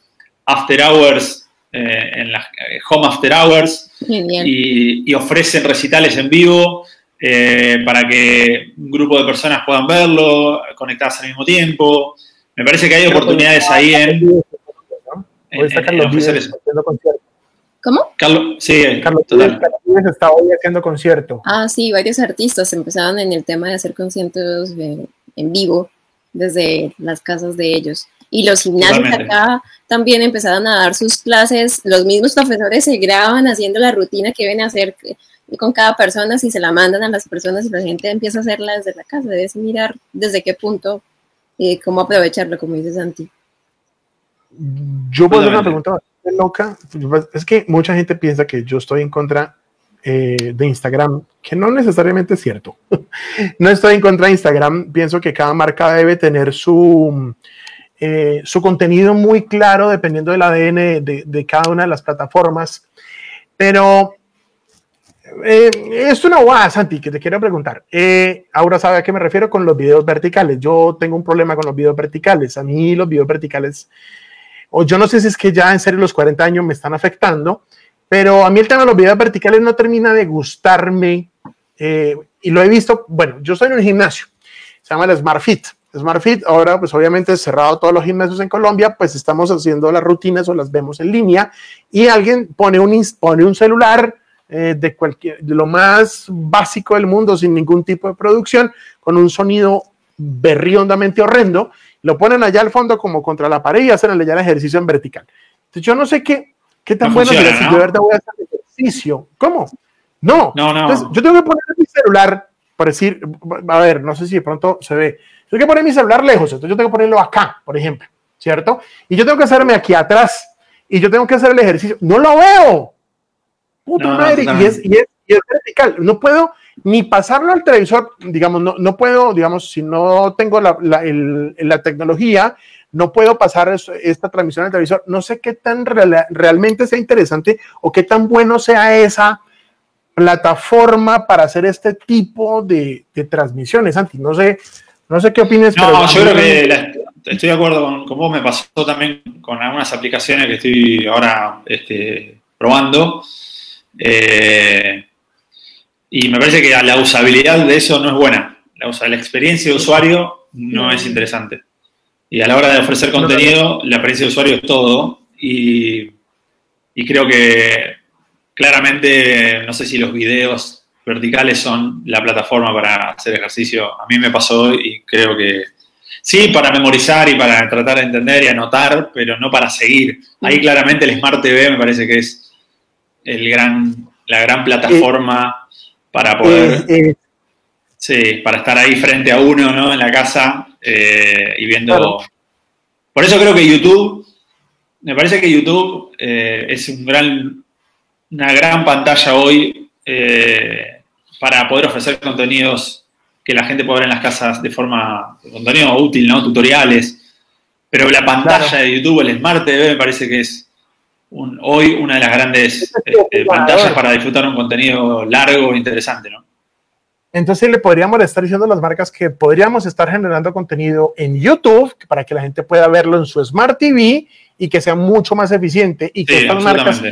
after hours, eh, en las eh, home after hours, y, ofrecen recitales en vivo para que un grupo de personas puedan verlo, conectadas al mismo tiempo. Me parece que hay oportunidades ahí en, ¿Cómo? Carlos, sí, Carlos total. está hoy haciendo concierto. Ah, sí, varios artistas empezaron en el tema de hacer conciertos en vivo desde las casas de ellos. Y los gimnasios acá también empezaron a dar sus clases, los mismos profesores se graban haciendo la rutina que ven a hacer con cada persona, si se la mandan a las personas y la gente empieza a hacerla desde la casa, debes mirar desde qué punto y cómo aprovecharlo, como dice Santi. Yo puedo hacer una pregunta loca, pues, es que mucha gente piensa que yo estoy en contra eh, de Instagram, que no necesariamente es cierto. no estoy en contra de Instagram, pienso que cada marca debe tener su, eh, su contenido muy claro dependiendo del ADN de, cada una de las plataformas, pero eh, es una guada, Santi, que te quiero preguntar. ahora sabe a qué me refiero con los videos verticales. Yo tengo un problema con los videos verticales. A mí los videos verticales o yo no sé si es que ya en serio los 40 años me están afectando, pero a mí el tema de los videos verticales no termina de gustarme eh, y lo he visto, bueno, yo estoy en un gimnasio, se llama el Smart Fit. Smart Fit, ahora pues obviamente cerrado todos los gimnasios en Colombia, pues estamos haciendo las rutinas o las vemos en línea y alguien pone un, pone un celular eh, de, cualquier, de lo más básico del mundo sin ningún tipo de producción, con un sonido berriondamente horrendo lo ponen allá al fondo como contra la pared y hacen allá el ejercicio en vertical. Entonces yo no sé qué, qué tan bueno sería si yo de verdad voy a hacer ejercicio. ¿Cómo? No. No, no. Entonces yo tengo que poner mi celular para decir, a ver, no sé si de pronto se ve. Tengo que poner mi celular lejos, entonces yo tengo que ponerlo acá, por ejemplo, ¿cierto? Y yo tengo que hacerme aquí atrás y yo tengo que hacer el ejercicio. No lo veo. Puta madre. y, es, y, es, y es vertical. No puedo ni pasarlo al televisor, digamos, no, no puedo, digamos, si no tengo la, la, el, la tecnología, no puedo pasar esta transmisión al televisor. No sé qué tan real, realmente sea interesante o qué tan bueno sea esa plataforma para hacer este tipo de, de transmisiones, Santi. No sé, no sé qué opinas. No, yo creo que la, estoy de acuerdo con, con, vos. Me pasó también con algunas aplicaciones que estoy ahora este, probando. Eh, y me parece que la usabilidad de eso no es buena. La, la experiencia de usuario no es interesante. Y a la hora de ofrecer contenido, la experiencia de usuario es todo. Y, y creo que claramente, no sé si los videos verticales son la plataforma para hacer ejercicio. A mí me pasó y creo que sí, para memorizar y para tratar de entender y anotar, pero no para seguir. Ahí claramente el Smart TV me parece que es el gran, la gran plataforma para poder, eh, eh, sí, para estar ahí frente a uno, ¿no? En la casa eh, y viendo. Claro. Por eso creo que YouTube, me parece que YouTube eh, es un gran, una gran pantalla hoy eh, para poder ofrecer contenidos que la gente pueda ver en las casas de forma, contenido útil, ¿no? Tutoriales. Pero la pantalla claro. de YouTube, el Smart TV, me parece que es un, hoy una de las grandes este, pantallas para disfrutar un contenido largo e interesante, ¿no? Entonces le podríamos estar diciendo a las marcas que podríamos estar generando contenido en YouTube para que la gente pueda verlo en su Smart TV y que sea mucho más eficiente y que sí, estas marcas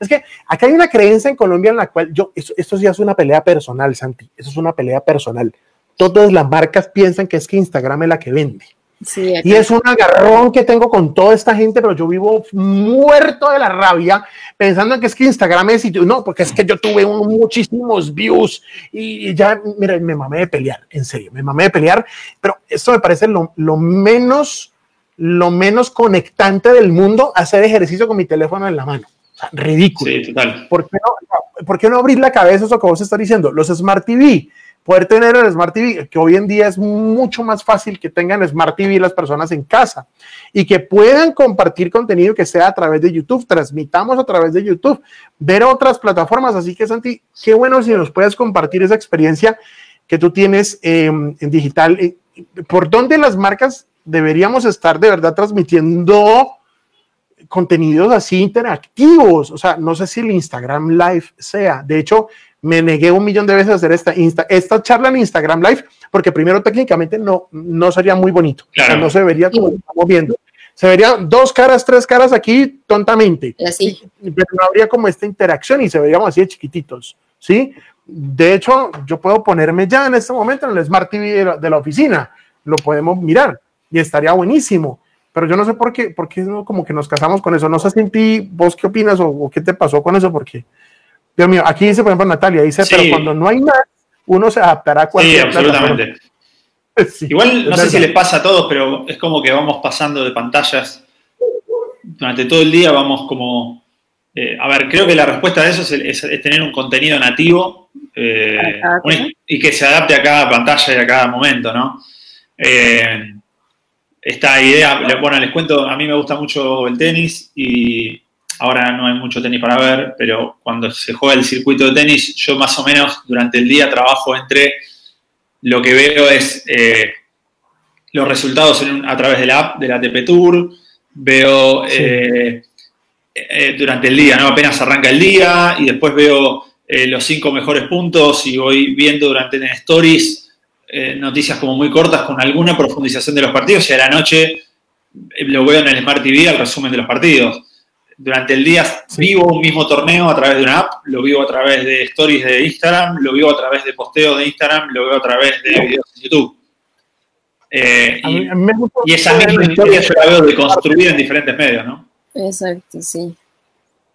es que acá hay una creencia en Colombia en la cual yo esto, esto ya es una pelea personal Santi. Eso es una pelea personal. Todas las marcas piensan que es que Instagram es la que vende Sí, y es un agarrón que tengo con toda esta gente, pero yo vivo muerto de la rabia pensando en que es que Instagram es sitio. No, porque es que yo tuve un, muchísimos views y, ya, mira, me mamé de pelear, en serio, me mamé de pelear, pero esto me parece lo, lo menos, lo menos conectante del mundo hacer ejercicio con mi teléfono en la mano. O sea, ridículo. Sí, total. ¿Por qué no, ¿por qué no abrir la cabeza eso que vos estás diciendo? Los Smart TV poder tener el Smart TV, que hoy en día es mucho más fácil que tengan Smart TV las personas en casa y que puedan compartir contenido que sea a través de YouTube, transmitamos a través de YouTube, ver otras plataformas. Así que, Santi, qué bueno si nos puedes compartir esa experiencia que tú tienes eh, en digital. ¿Por dónde las marcas deberíamos estar de verdad transmitiendo? contenidos así interactivos, o sea, no sé si el Instagram Live sea, de hecho, me negué un millón de veces a hacer esta, insta, esta charla en Instagram Live, porque primero técnicamente no, no sería muy bonito. Claro. O sea, no se vería como estamos viendo. Se verían dos caras, tres caras aquí tontamente. Así. Pero no habría como esta interacción y se veríamos así de chiquititos. ¿sí? De hecho, yo puedo ponerme ya en este momento en el Smart TV de la, de la oficina. Lo podemos mirar y estaría buenísimo. Pero yo no sé por qué, por qué como que nos casamos con eso. No sé si en ti, vos qué opinas o, o qué te pasó con eso, porque Dios mío, aquí dice, por ejemplo, Natalia, dice, sí. pero cuando no hay más, uno se adaptará a cualquier Sí, absolutamente. Sí, Igual, no sé si les pasa a todos, pero es como que vamos pasando de pantallas durante todo el día, vamos como... Eh, a ver, creo que la respuesta de eso es, es, es tener un contenido nativo eh, un, y que se adapte a cada pantalla y a cada momento, ¿no? Eh, esta idea, bueno, les cuento, a mí me gusta mucho el tenis y Ahora no hay mucho tenis para ver, pero cuando se juega el circuito de tenis, yo más o menos durante el día trabajo entre lo que veo es eh, los resultados en, a través de la app de la ATP Tour, veo sí. eh, eh, durante el día, ¿no? apenas arranca el día y después veo eh, los cinco mejores puntos y voy viendo durante en stories eh, noticias como muy cortas con alguna profundización de los partidos y a la noche lo veo en el Smart TV el resumen de los partidos durante el día sí. vivo un mismo torneo a través de una app, lo vivo a través de stories de Instagram, lo vivo a través de posteos de Instagram, lo veo a través de videos de YouTube. Eh, y, a mí, a mí y, esa misma historia yo la veo de construir en diferentes medios, ¿no? Exacto, sí.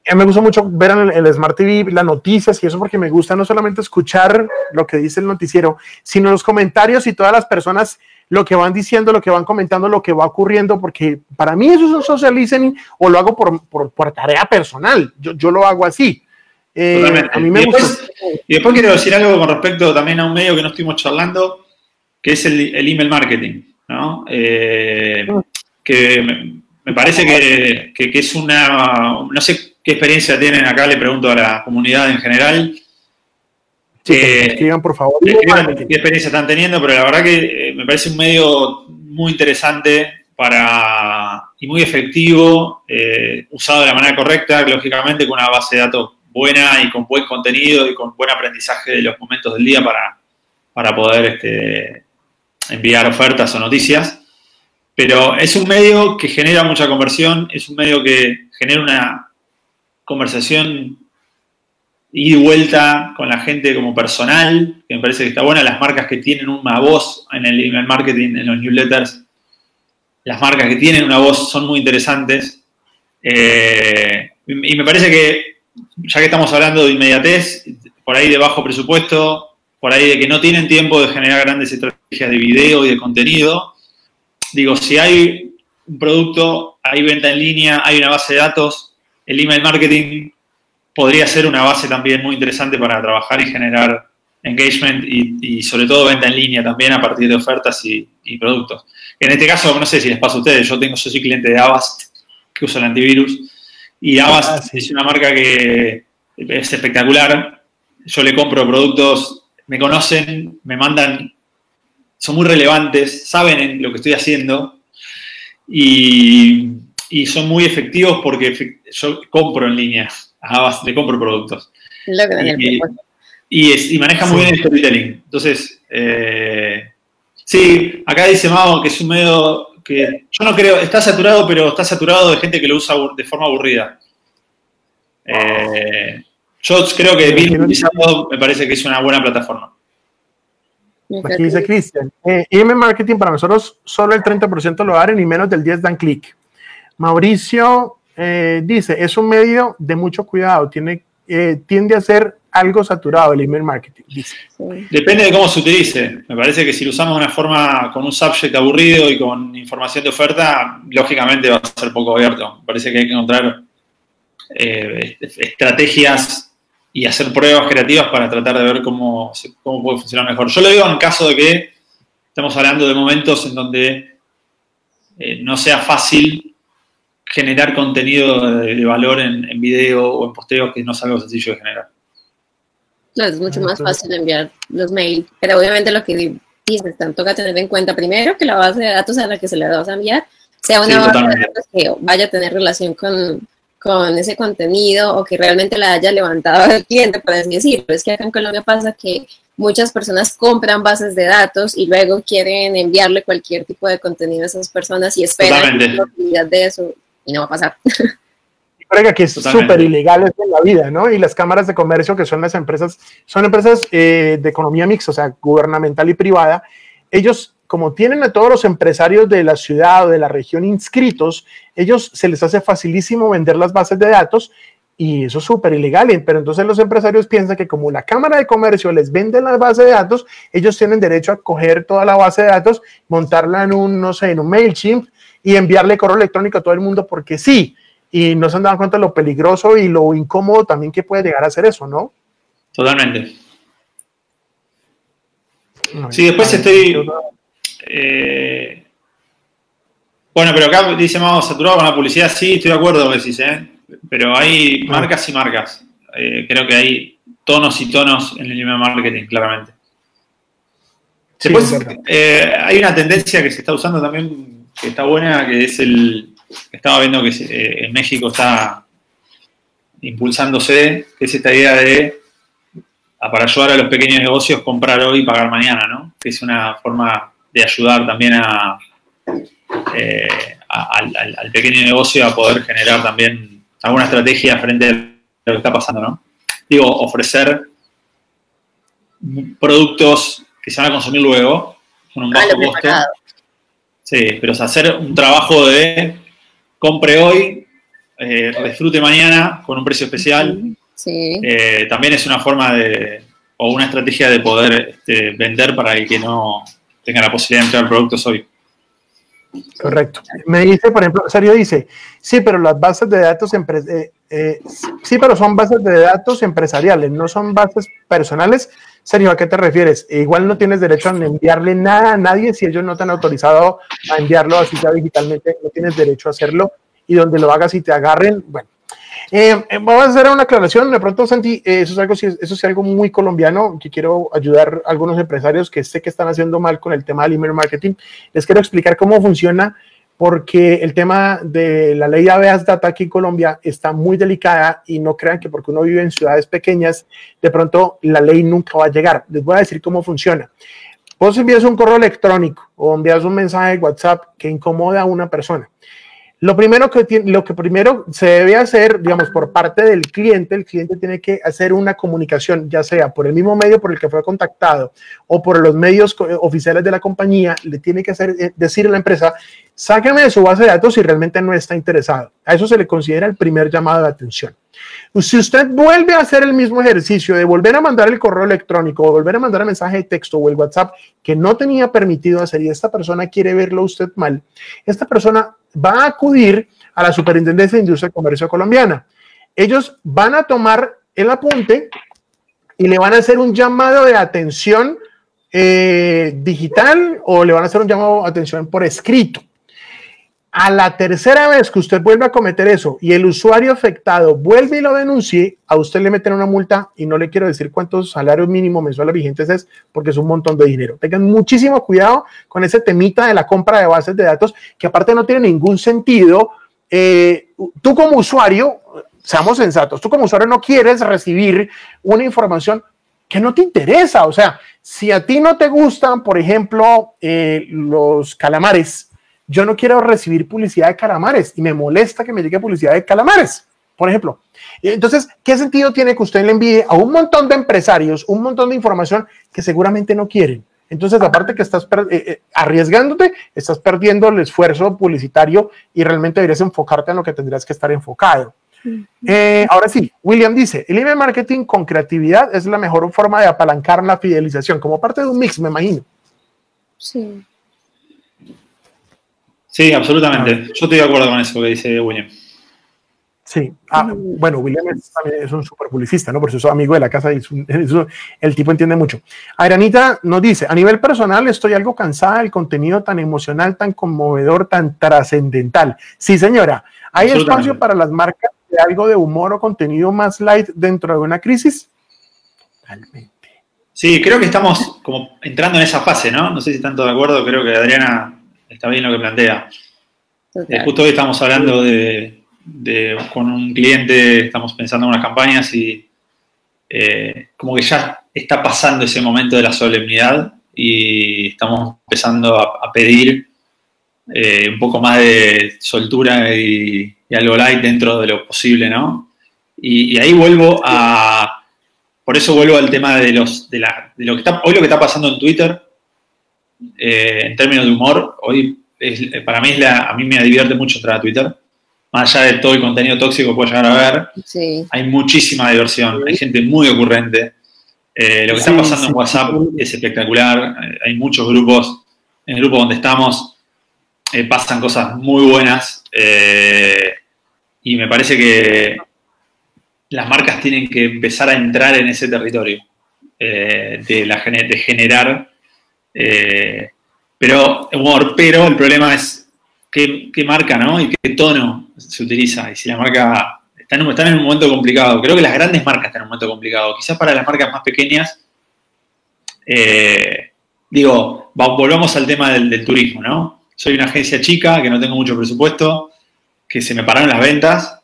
A mí me gusta mucho ver en el, el, Smart TV las noticias y eso porque me gusta no solamente escuchar lo que dice el noticiero, sino los comentarios y todas las personas lo que van diciendo, lo que van comentando, lo que va ocurriendo, porque para mí eso es un social listening o lo hago por, por, por tarea personal, yo, yo, lo hago así. Eh, a mí me y, después, y después quiero decir algo con respecto también a un medio que no estuvimos charlando, que es el, el email marketing, ¿no? Eh, que me, me parece que, que, que, es una, no sé qué experiencia tienen acá, le pregunto a la comunidad en general. Sí, escriban, por favor. qué experiencia están teniendo, pero la verdad que me parece un medio muy interesante para y muy efectivo, usado de la manera correcta, lógicamente con una base de datos buena y con buen contenido y con buen aprendizaje de los momentos del día para, para poder este, enviar ofertas o noticias. Pero es un medio que genera mucha conversión, es un medio que genera una conversación y vuelta con la gente como personal, que me parece que está buena. Las marcas que tienen una voz en el email marketing, en los newsletters, las marcas que tienen una voz son muy interesantes. Eh, y me parece que ya que estamos hablando de inmediatez, por ahí de bajo presupuesto, por ahí de que no tienen tiempo de generar grandes estrategias de video y de contenido, digo, si hay un producto, hay venta en línea, hay una base de datos, el email marketing podría ser una base también muy interesante para trabajar y generar engagement y, sobre todo venta en línea también a partir de ofertas y, productos. En este caso, no sé si les pasa a ustedes, yo tengo, yo soy cliente de Avast que usa el antivirus y Avast ah, es una marca que es espectacular. Yo le compro productos, me conocen, me mandan, son muy relevantes, saben lo que estoy haciendo y, son muy efectivos porque yo compro en línea. A le compro productos. y, y, maneja muy bien el storytelling. Entonces, eh, sí, acá dice Mao que es un medio que yo no creo, está saturado, pero está saturado de gente que lo usa de forma aburrida. Eh, yo creo que bien utilizado me parece que es una buena plataforma. Aquí dice Cristian, eh, email marketing para nosotros solo el 30% lo dan y menos del 10 dan clic. Mauricio eh, dice, es un medio de mucho cuidado, tiene, eh, tiende a ser algo saturado el email marketing. Depende de cómo se utilice. Me parece que si lo usamos de una forma con un subject aburrido y con información de oferta, lógicamente va a ser poco abierto. Me parece que hay que encontrar eh, estrategias y hacer pruebas creativas para tratar de ver cómo, cómo puede funcionar mejor. Yo lo digo en caso de que estamos hablando de momentos en donde eh, no sea fácil generar contenido de, valor en, en, video o en posteos que no es algo sencillo de generar. No, es mucho más fácil enviar los mails, pero obviamente lo que dices, tanto que tener en cuenta primero que la base de datos a la que se le vas a enviar sea una base de datos que vaya a tener relación con, con ese contenido o que realmente la haya levantado el cliente, por así decirlo. Es que acá en Colombia pasa que muchas personas compran bases de datos y luego quieren enviarle cualquier tipo de contenido a esas personas y esperan la utilidad de eso y no va a pasar. que es súper ilegal en la vida, ¿no? Y las cámaras de comercio, que son las empresas, son empresas eh, de economía mixta, o sea, gubernamental y privada, ellos, como tienen a todos los empresarios de la ciudad o de la región inscritos, ellos se les hace facilísimo vender las bases de datos y eso es súper ilegal, pero entonces los empresarios piensan que como la Cámara de Comercio les vende la base de datos, ellos tienen derecho a coger toda la base de datos, montarla en un, no sé, en un MailChimp y enviarle correo electrónico a todo el mundo porque sí y no se han dado cuenta de lo peligroso y lo incómodo también que puede llegar a ser eso, ¿no? Totalmente. sí, después estoy... Eh, bueno, pero acá dice más saturado con la publicidad, sí, estoy de acuerdo con decís, ¿eh? pero hay ah. marcas y marcas. Eh, creo que hay tonos y tonos en el email marketing, claramente. Después, eh, hay una tendencia que se está usando también, que está buena, que es el, estaba viendo que eh, en México está impulsándose, que es esta idea de, para ayudar a los pequeños negocios, comprar hoy y pagar mañana, ¿no? Que es una forma de ayudar también a, eh, al, pequeño negocio a poder generar también alguna estrategia frente a lo que está pasando, ¿no? Digo, ofrecer productos que se van a consumir luego con un bajo costo. Sí, pero hacer un trabajo de compre hoy, eh, disfrute mañana con un precio especial. Eh, también es una forma de, o una estrategia de poder este, vender para el que no tenga la posibilidad de entrar productos hoy. Correcto. Me dice, por ejemplo, Sergio dice, sí, pero las bases de datos, eh, sí, pero son bases de datos empresariales, no son bases personales. Sergio, ¿a qué te refieres? Igual no tienes derecho a enviarle nada a nadie si ellos no te han autorizado a enviarlo así ya digitalmente, no tienes derecho a hacerlo y donde lo hagas y te agarren, bueno. Eh, eh, vamos a hacer una aclaración. De pronto, Santi, eh, eso, es algo, eso es algo muy colombiano que quiero ayudar a algunos empresarios que sé que están haciendo mal con el tema del email marketing. Les quiero explicar cómo funciona porque el tema de la ley Aveas Data aquí en Colombia está muy delicada y no crean que porque uno vive en ciudades pequeñas, de pronto la ley nunca va a llegar. Les voy a decir cómo funciona. Vos envías un correo electrónico o envías un mensaje de WhatsApp que incomoda a una persona. Lo primero que, tiene, lo que primero se debe hacer, digamos, por parte del cliente, el cliente tiene que hacer una comunicación, ya sea por el mismo medio por el que fue contactado o por los medios oficiales de la compañía, le tiene que hacer, eh, decir a la empresa, sáqueme de su base de datos si realmente no está interesado. A eso se le considera el primer llamado de atención. Si usted vuelve a hacer el mismo ejercicio de volver a mandar el correo electrónico o volver a mandar el mensaje de texto o el WhatsApp que no tenía permitido hacer y esta persona quiere verlo usted mal, esta persona va a acudir a la Superintendencia de Industria y Comercio Colombiana. Ellos van a tomar el apunte y le van a hacer un llamado de atención eh, digital o le van a hacer un llamado de atención por escrito. A la tercera vez que usted vuelve a cometer eso y el usuario afectado vuelve y lo denuncie, a usted le meten una multa y no le quiero decir cuántos salarios mínimos mensuales vigentes es porque es un montón de dinero. Tengan muchísimo cuidado con ese temita de la compra de bases de datos que aparte no tiene ningún sentido. Eh, tú como usuario, seamos sensatos, tú como usuario no quieres recibir una información que no te interesa. O sea, si a ti no te gustan, por ejemplo, eh, los calamares, yo no quiero recibir publicidad de calamares y me molesta que me llegue publicidad de calamares, por ejemplo. Entonces, ¿qué sentido tiene que usted le envíe a un montón de empresarios un montón de información que seguramente no quieren? Entonces, aparte que estás eh, eh, arriesgándote, estás perdiendo el esfuerzo publicitario y realmente deberías enfocarte en lo que tendrías que estar enfocado. Eh, ahora sí, William dice, el email marketing con creatividad es la mejor forma de apalancar la fidelización, como parte de un mix, me imagino. Sí. Sí, absolutamente. Yo estoy de acuerdo con eso que dice William. Sí, ah, bueno, William es, un super publicista, ¿no? Por eso es amigo de la casa y el tipo entiende mucho. Airanita nos dice, a nivel personal estoy algo cansada del contenido tan emocional, tan conmovedor, tan trascendental. Sí, señora, ¿hay espacio para las marcas de algo de humor o contenido más light dentro de una crisis? Totalmente. Sí, creo que estamos como entrando en esa fase, ¿no? No sé si están todos de acuerdo, creo que Adriana está bien lo que plantea. Eh, justo hoy estamos hablando de, con un cliente, estamos pensando en unas campañas y eh, como que ya está pasando ese momento de la solemnidad y estamos empezando a, pedir eh, un poco más de soltura y, algo light dentro de lo posible, ¿no? Y, ahí vuelvo a, por eso vuelvo al tema de los, de, la, de lo que está, hoy lo que está pasando en Twitter, eh, en términos de humor, hoy para mí es la, a mí me divierte mucho entrar a Twitter. Más allá de todo el contenido tóxico que puedo llegar a ver, hay muchísima diversión, hay gente muy ocurrente. Eh, lo que está pasando en WhatsApp es espectacular, eh, hay muchos grupos, en el grupo donde estamos pasan cosas muy buenas y me parece que las marcas tienen que empezar a entrar en ese territorio de, la, de generar eh, pero, pero el problema es qué, marca, ¿no? Y qué tono se utiliza. Y si la marca está en, en un momento complicado. Creo que las grandes marcas están en un momento complicado. Quizás para las marcas más pequeñas, eh, digo, volvamos al tema del, turismo, ¿no? Soy una agencia chica que no tengo mucho presupuesto, que se me pararon las ventas.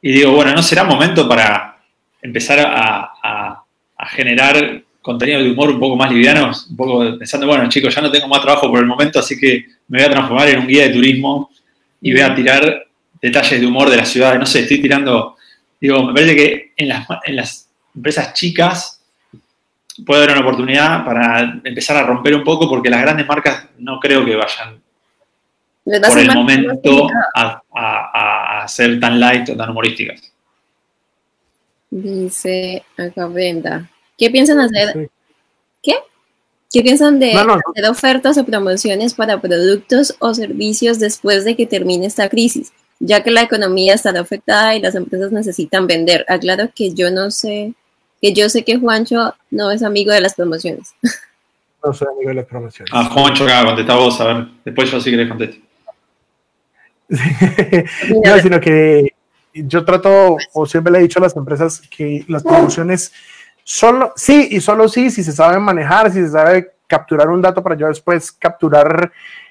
Y digo, bueno, ¿no será momento para empezar a generar contenido de humor un poco más livianos, un poco pensando, bueno, chicos, ya no tengo más trabajo por el momento, así que me voy a transformar en un guía de turismo y voy a tirar detalles de humor de la ciudad. No sé, estoy tirando, digo, me parece que en las, en las empresas chicas puede haber una oportunidad para empezar a romper un poco, porque las grandes marcas no creo que vayan por el momento a, a, a, ser tan light o tan humorísticas. Dice acá Brenda, ¿Qué piensan hacer? ¿Qué? ¿Qué piensan de hacer ofertas o promociones para productos o servicios después de que termine esta crisis? Ya que la economía estará afectada y las empresas necesitan vender. Aclaro que yo no sé, que yo sé que Juancho no es amigo de las promociones. No soy amigo de las promociones. Ah, Juancho, contesta vos, a ver. Después yo sí que le contesto. no, sino que yo trato, o siempre le he dicho a las empresas que las promociones solo, sí y solo sí, si se sabe manejar, si se sabe capturar un dato para yo después capturar,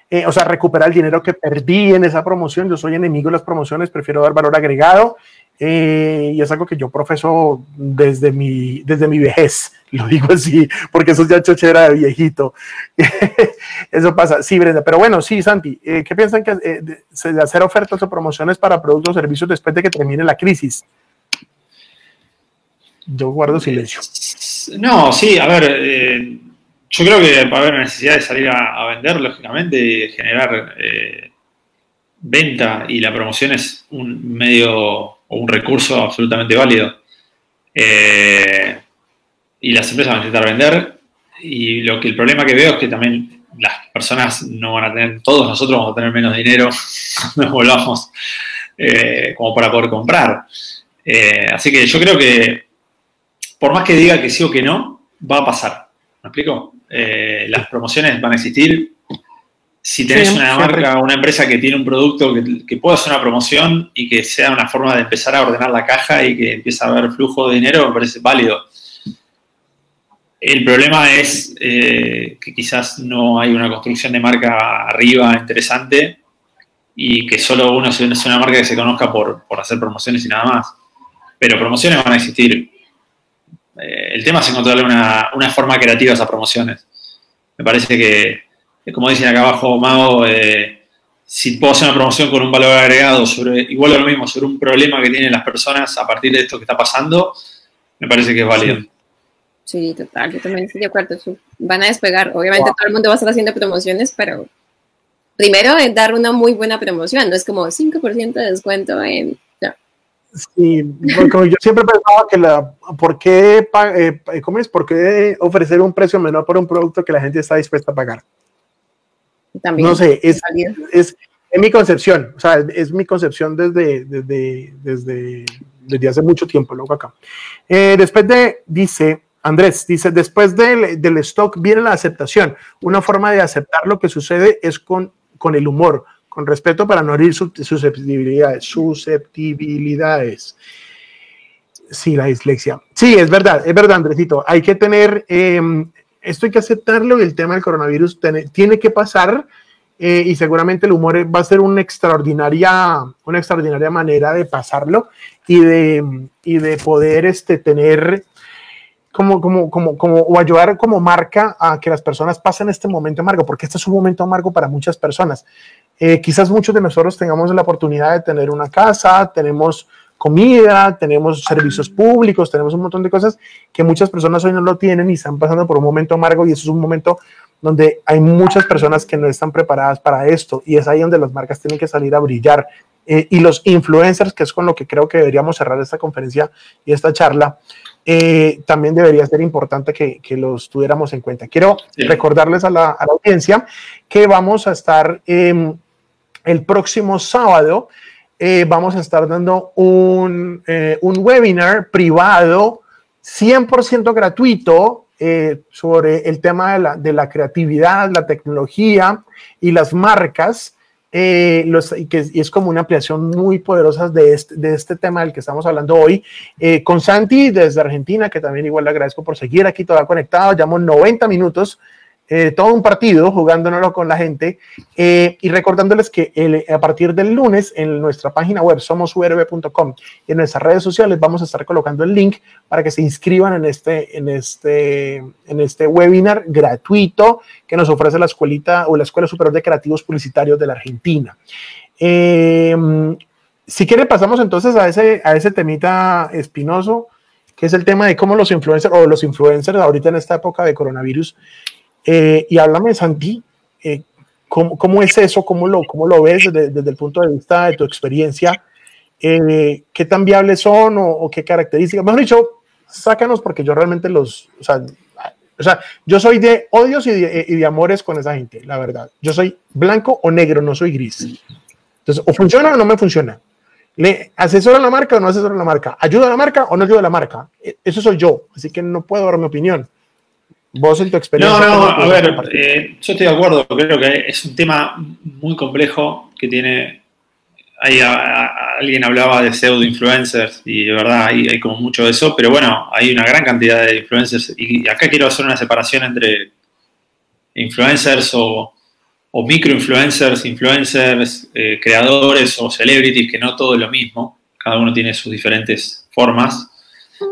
eh, o sea, recuperar el dinero que perdí en esa promoción. Yo soy enemigo de las promociones, prefiero dar valor agregado eh, y es algo que yo profeso desde mi, desde mi vejez, lo digo así, porque eso es ya chochera de viejito. eso pasa, sí, Brenda, pero bueno, sí, Santi, eh, ¿qué piensan que de, hacer ofertas o promociones para productos o servicios después de que termine la crisis? Yo guardo silencio. No, sí, a ver, yo creo que va a haber necesidad de salir a, vender, lógicamente, y generar venta, y la promoción es un medio o un recurso absolutamente válido. Eh, y las empresas van a intentar vender. Y lo que el problema que veo es que también las personas no van a tener, todos nosotros vamos a tener menos dinero cuando volvamos eh, como para poder comprar. Eh, así que yo creo que por más que diga que sí o que no, va a pasar. ¿Me explico? las promociones van a existir, si tenés una marca una empresa que tiene un producto que, que pueda hacer una promoción y que sea una forma de empezar a ordenar la caja y que empiece a haber flujo de dinero, me parece válido. El problema es eh, que quizás no hay una construcción de marca arriba interesante y que solo uno es una marca que se conozca por, hacer promociones y nada más. Pero promociones van a existir. Eh, el tema es encontrarle una, una forma creativa a esas promociones. Me parece que como dicen acá abajo, Mago, eh, si puedo hacer una promoción con un valor agregado sobre, igual lo mismo, sobre un problema que tienen las personas a partir de esto que está pasando, me parece que es válido. Sí, total, yo también estoy de acuerdo. Van a despegar, obviamente todo el mundo va a estar haciendo promociones, pero primero es dar una muy buena promoción, no es como 5% de descuento en... Sí, porque yo siempre pensaba que la, ¿por qué, eh, ¿cómo es? ¿Por qué ofrecer un precio menor por un producto que la gente está dispuesta a pagar? no sé, es, es, mi concepción, o sea, es mi concepción desde, desde, desde, desde hace mucho tiempo, luego acá. Eh, después de, dice, Andrés, dice, después del, del, stock viene la aceptación. Una forma de aceptar lo que sucede es con, con el humor, con respeto para no herir susceptibilidades. Susceptibilidades. Sí, la dislexia. Sí, es verdad, es verdad, Andresito. Hay que tener, em, esto hay que aceptarlo y el tema del coronavirus tiene, que pasar eh, y seguramente el humor va a ser una extraordinaria, una extraordinaria manera de pasarlo y de, y de poder este, tener como, como, como, como, o ayudar como marca a que las personas pasen este momento amargo, porque este es un momento amargo para muchas personas. Eh, quizás muchos de nosotros tengamos la oportunidad de tener una casa, tenemos comida, tenemos servicios públicos, tenemos un montón de cosas que muchas personas hoy no lo tienen y están pasando por un momento amargo y eso es un momento donde hay muchas personas que no están preparadas para esto y es ahí donde las marcas tienen que salir a brillar. Eh, y los influencers, que es con lo que creo que deberíamos cerrar esta conferencia y esta charla, eh, también debería ser importante que, que, los tuviéramos en cuenta. Quiero recordarles a la, a la, audiencia que vamos a estar eh, el próximo sábado eh, vamos a estar dando un, eh, un webinar privado 100% gratuito eh, sobre el tema de la, de la, creatividad, la tecnología y las marcas. Y es como una ampliación muy poderosa de este, de este tema del que estamos hablando hoy, con Santi desde Argentina, que también igual le agradezco por seguir aquí todavía conectado, llevamos 90 minutos eh, todo un partido jugándonos con la gente eh, y recordándoles que a partir del lunes en nuestra página web somosurb.com y en nuestras redes sociales vamos a estar colocando el link para que se inscriban en este, en este, en este webinar gratuito que nos ofrece la escuelita o la Escuela Superior de Creativos Publicitarios de la Argentina. Em, si quiere pasamos entonces a ese, a ese temita espinoso que es el tema de cómo los influencers o los influencers ahorita en esta época de coronavirus eh, y háblame, Santi, eh, ¿cómo, ¿cómo, es eso? ¿Cómo lo, cómo lo ves desde, desde el punto de vista de tu experiencia? Eh, ¿Qué tan viables son o, qué características? Mejor dicho, sácanos porque yo realmente los, o sea, o sea yo soy de odios y de, y de, amores con esa gente, la verdad. Yo soy blanco o negro, no soy gris. Entonces, o funciona o no me funciona. ¿Le asesora la marca o no asesora la marca? ¿Ayuda a la marca o no ayuda a la marca? E, eso soy yo, así que no puedo dar mi opinión. Vos en tu experiencia. No, no, a ver, eh, yo estoy de acuerdo, creo que es un tema muy complejo que tiene alguien hablaba de pseudo influencers y de verdad hay, hay, como mucho de eso, pero bueno, hay una gran cantidad de influencers y acá quiero hacer una separación entre influencers o, o micro influencers, influencers, eh, creadores o celebrities, que no todo es lo mismo, cada uno tiene sus diferentes formas.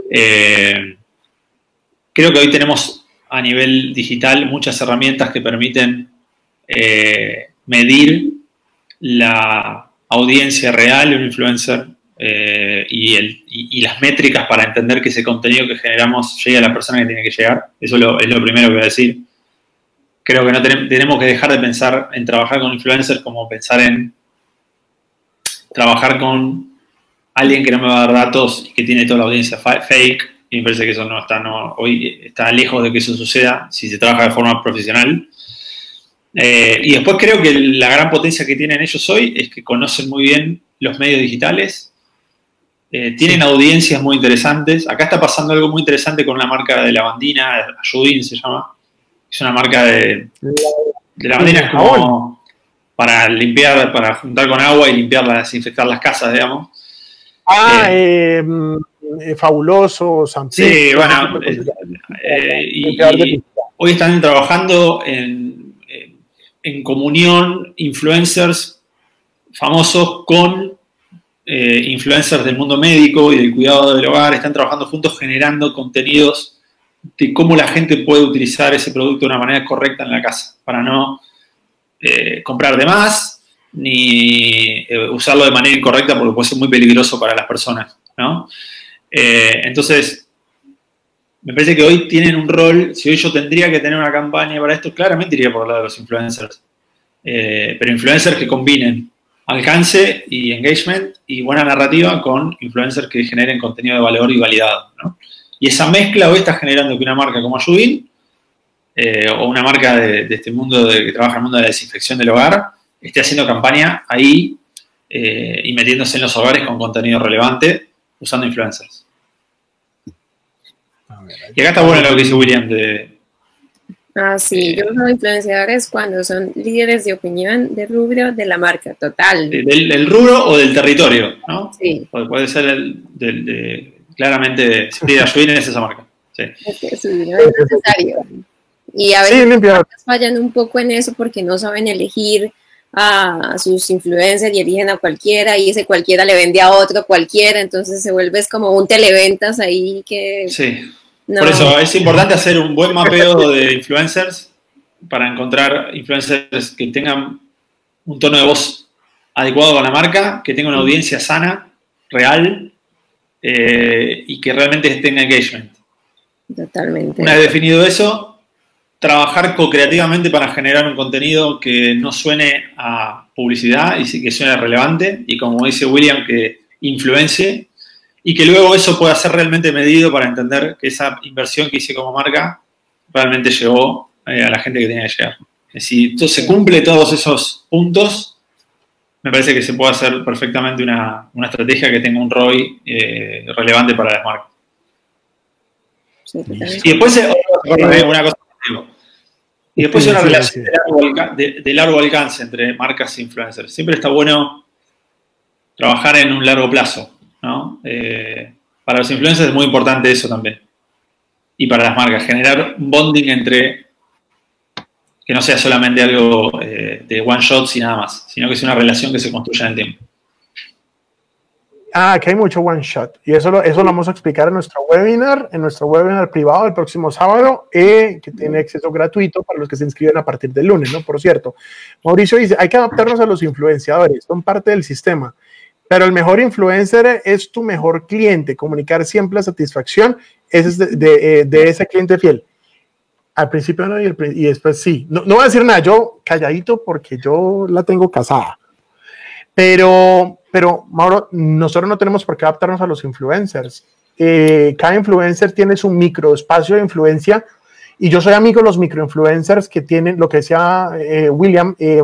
Eh, creo que hoy tenemos a nivel digital muchas herramientas que permiten eh, medir la audiencia real de un influencer y, las métricas para entender que ese contenido que generamos llegue a la persona que tiene que llegar. Eso es lo, es lo primero que voy a decir creo que no tenemos que dejar de pensar en trabajar con influencers como pensar en trabajar con alguien que no me va a dar datos y que tiene toda la audiencia fake. Y me parece que eso no está, no, hoy está lejos de que eso suceda si se trabaja de forma profesional. Eh, y después creo que la gran potencia que tienen ellos hoy es que conocen muy bien los medios digitales, eh, tienen audiencias muy interesantes. Acá está pasando algo muy interesante con una marca de lavandina, Ayudin se llama, es una marca de, de lavandina como para limpiar, para juntar con agua y limpiar, desinfectar las casas, digamos. Ah, eh, eh, fabuloso, Sí, bueno, eh, hoy están trabajando en, en comunión influencers famosos con influencers del mundo médico y del cuidado del hogar, están trabajando juntos generando contenidos de cómo la gente puede utilizar ese producto de una manera correcta en la casa, para no eh, comprar de más ni eh, usarlo de manera incorrecta porque puede ser muy peligroso para las personas. ¿no? Eh, entonces, me parece que hoy tienen un rol, si hoy yo tendría que tener una campaña para esto, claramente iría por el de los influencers. pero influencers que combinen alcance y engagement y buena narrativa con influencers que generen contenido de valor y validado. Y esa mezcla hoy está generando que una marca como Ayudin, eh, o una marca de, este mundo de, que trabaja en el mundo de la desinfección del hogar, esté haciendo campaña ahí eh, y metiéndose en los hogares con contenido relevante usando influencers. Y acá está bueno lo que dice William de... Ah, sí, yo uso influenciadores cuando son líderes de opinión de rubro de la marca, total. Del, rubro o del territorio, ¿no? Sí. Puede ser el, del, de, claramente sí, Ayudin es esa marca. Sí. Es, necesario. Y a veces fallan un poco en eso porque no saben elegir a sus influencers y eligen a cualquiera y ese cualquiera le vende a otro cualquiera, entonces se vuelve como un televentas ahí que... Sí. Por eso es importante hacer un buen mapeo de influencers para encontrar influencers que tengan un tono de voz adecuado con la marca, que tengan una audiencia sana, real, eh, y que realmente tenga engagement. Totalmente. Una vez definido eso, trabajar co-creativamente para generar un contenido que no suene a publicidad y que suene relevante y como dice William, que influencie y que luego eso pueda ser realmente medido para entender que esa inversión que hice como marca realmente llegó eh, a la gente que tenía que llegar. Si se cumple todos esos puntos, me parece que se puede hacer perfectamente una, estrategia que tenga un ROI eh, relevante para las marcas. y después, eh, una cosa y después una relación de largo, alcance entre marcas e influencers. Siempre está bueno trabajar en un largo plazo. ¿no? Eh, para los influencers es muy importante eso también. Y para las marcas, generar un bonding entre que no sea solamente algo eh, de one shots y nada más, sino que sea una relación que se construya en el tiempo. Ah, que hay mucho one shot. Y eso lo, eso lo vamos a explicar en nuestro webinar, en nuestro webinar privado el próximo sábado, eh, que tiene acceso gratuito para los que se inscriben a partir del lunes, ¿no? Por cierto, Mauricio dice, hay que adaptarnos a los influenciadores, son parte del sistema. Pero el mejor influencer es tu mejor cliente. Comunicar siempre la satisfacción es de, de, eh, de ese cliente fiel. Al principio no y, después sí. No, no voy a decir nada, yo calladito porque yo la tengo casada. Pero, pero Mauro, nosotros no tenemos por qué adaptarnos a los influencers. Eh, cada influencer tiene su microespacio de influencia y yo soy amigo de los microinfluencers que tienen lo que decía eh, William, eh,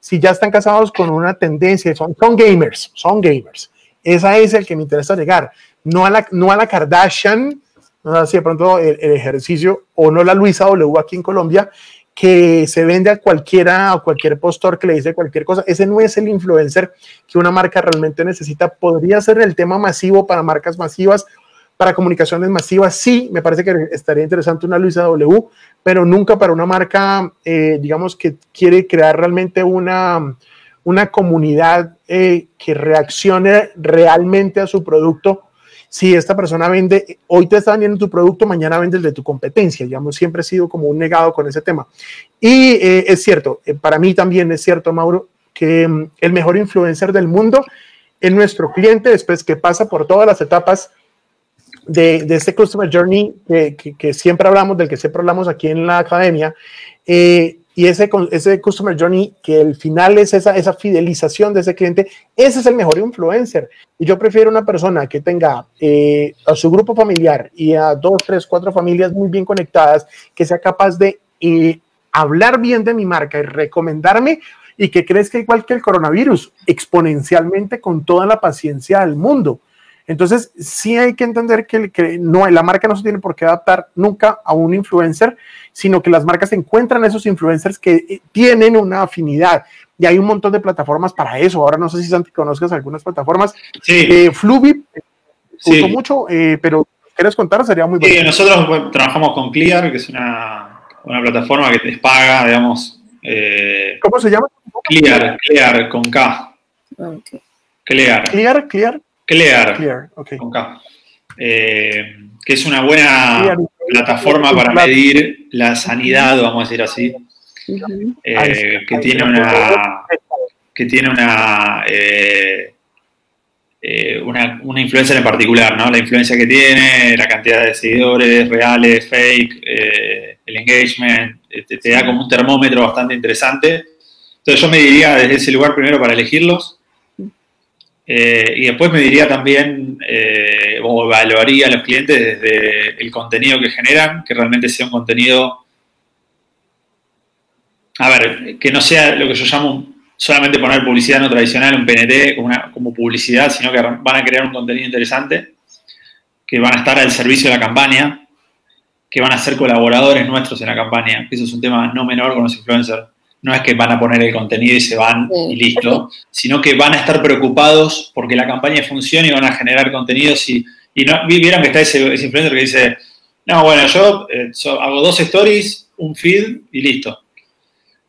si ya están casados con una tendencia, son, son gamers, son gamers. Esa es el que me interesa llegar, no a la, no a la Kardashian, no sé si de pronto el, ejercicio, o no la Luisa W aquí en Colombia, que se vende a cualquiera, a cualquier postor que le dice cualquier cosa. Ese no es el influencer que una marca realmente necesita. Podría ser el tema masivo para marcas masivas, para comunicaciones masivas. Sí, me parece que estaría interesante una Luisa W, pero nunca para una marca, eh, digamos, que quiere crear realmente una, una comunidad eh, que reaccione realmente a su producto si esta persona vende, hoy te está vendiendo tu producto, mañana vende el de tu competencia. Digamos, siempre he sido como un negado con ese tema. Y eh, es cierto, eh, para mí también es cierto, Mauro, que mm, el mejor influencer del mundo es nuestro cliente, después que pasa por todas las etapas de, este Customer Journey que, que, siempre hablamos, del que siempre hablamos aquí en la academia. Eh, y ese, ese Customer Journey, que el final es esa, esa fidelización de ese cliente, ese es el mejor influencer. Y yo prefiero una persona que tenga eh, a su grupo familiar y a dos, tres, cuatro familias muy bien conectadas, que sea capaz de eh, hablar bien de mi marca y recomendarme y que crezca igual que el coronavirus, exponencialmente con toda la paciencia del mundo. Entonces, sí hay que entender que, que, no, la marca no se tiene por qué adaptar nunca a un influencer, sino que las marcas encuentran esos influencers que eh, tienen una afinidad. Y hay un montón de plataformas para eso. Ahora no sé si Santi conozcas algunas plataformas. Sí. Eh, Fluvi, sí. mucho, eh, pero ¿quieres contar? Sería muy bueno. Sí, nosotros trabajamos con Clear, que es una, una plataforma que te paga, digamos. Eh, ¿Cómo se llama? Clear, Clear, con K. Okay. Clear. Clear, Clear. Clear, Clear okay. con K. Eh, que es una buena Clear. plataforma para medir la sanidad, vamos a decir así, eh, que, tiene una, que tiene una, eh, una, una influencia en particular, ¿no? La influencia que tiene, la cantidad de seguidores reales, fake, el engagement, te, te da como un termómetro bastante interesante. Entonces yo me diría desde ese lugar primero para elegirlos eh, y después me diría también, eh, o evaluaría a los clientes desde el contenido que generan, que realmente sea un contenido, a ver, que no sea lo que yo llamo solamente poner publicidad no tradicional, un PNT como, una, como publicidad, sino que van a crear un contenido interesante, que van a estar al servicio de la campaña, que van a ser colaboradores nuestros en la campaña, eso es un tema no menor con los influencers no es que van a poner el contenido y se van sí. y listo, sino que van a estar preocupados porque la campaña funcione y van a generar contenidos y, y no, vieron que está ese, ese, influencer que dice, no, bueno, yo eh, so, hago dos stories, un feed y listo.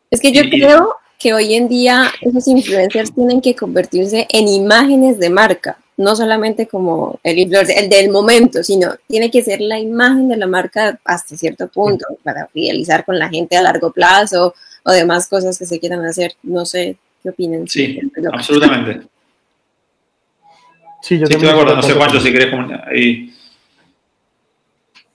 Es que yo y, creo que hoy en día esos influencers tienen que convertirse en imágenes de marca, no solamente como el influencer, el del momento, sino tiene que ser la imagen de la marca hasta cierto punto para fidelizar con la gente a largo plazo o demás cosas que se quieran hacer. No sé qué opinan. Sí, absolutamente. Sí, yo sí, estoy de acuerdo. No sé cuánto si querés ahí.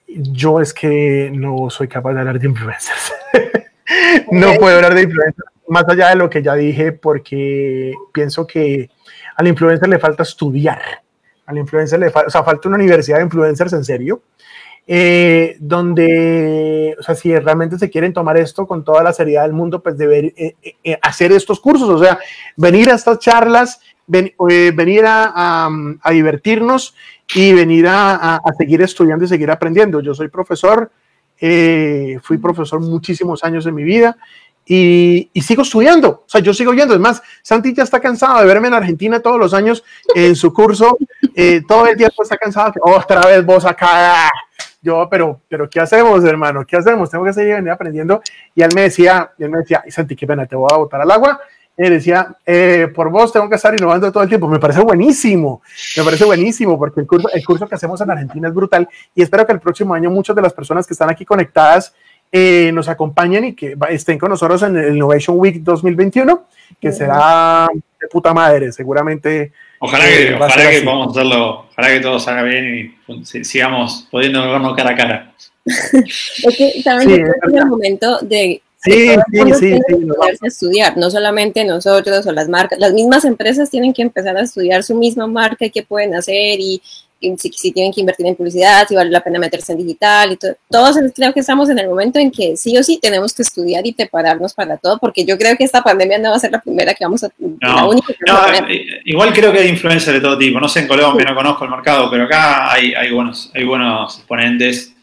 Yo es que no soy capaz de hablar de influencers. no puedo hablar de influencers más allá de lo que ya dije, porque pienso que al influencer le falta estudiar. Al influencer le falta, o sea, falta una universidad de influencers en serio eh, donde, o sea, si realmente se quieren tomar esto con toda la seriedad del mundo, pues deber eh, eh, hacer estos cursos, o sea, venir a estas charlas, ven, venir a, divertirnos y venir a, seguir estudiando y seguir aprendiendo. Yo soy profesor, fui profesor muchísimos años en mi vida y, y, sigo estudiando, o sea, yo sigo yendo. Es más, Santi ya está cansado de verme en Argentina todos los años en su curso, eh, todo el tiempo está cansado, que otra vez vos acá, yo, pero, pero, ¿qué hacemos, hermano? ¿Qué hacemos? Tengo que seguir aprendiendo. Y él me decía, él me decía, Santi, qué pena, te voy a botar al agua. Y él decía, eh, por vos tengo que estar innovando todo el tiempo. Me parece buenísimo, me parece buenísimo, porque el curso, el curso que hacemos en Argentina es brutal. Y espero que el próximo año muchas de las personas que están aquí conectadas eh, nos acompañen y que estén con nosotros en el Innovation Week 2021, que será de puta madre, seguramente Ojalá que, eh, ojalá que podamos hacerlo, ojalá que todo salga bien y sigamos pudiendo vernos cara a cara. es que también sí, es el momento de Sí, sí, sí, sí, a estudiar, no solamente nosotros o las marcas, las mismas empresas tienen que empezar a estudiar su misma marca y qué pueden hacer y si, si, tienen que invertir en publicidad, si vale la pena meterse en digital y todo. Todos creo que estamos en el momento en que sí o sí tenemos que estudiar y prepararnos para todo, porque yo creo que esta pandemia no va a ser la primera que vamos a, no, la única que no, a igual creo que hay influencers de todo tipo, no sé en Colombia, sí. no conozco el mercado, pero acá hay, hay, buenos, hay buenos exponentes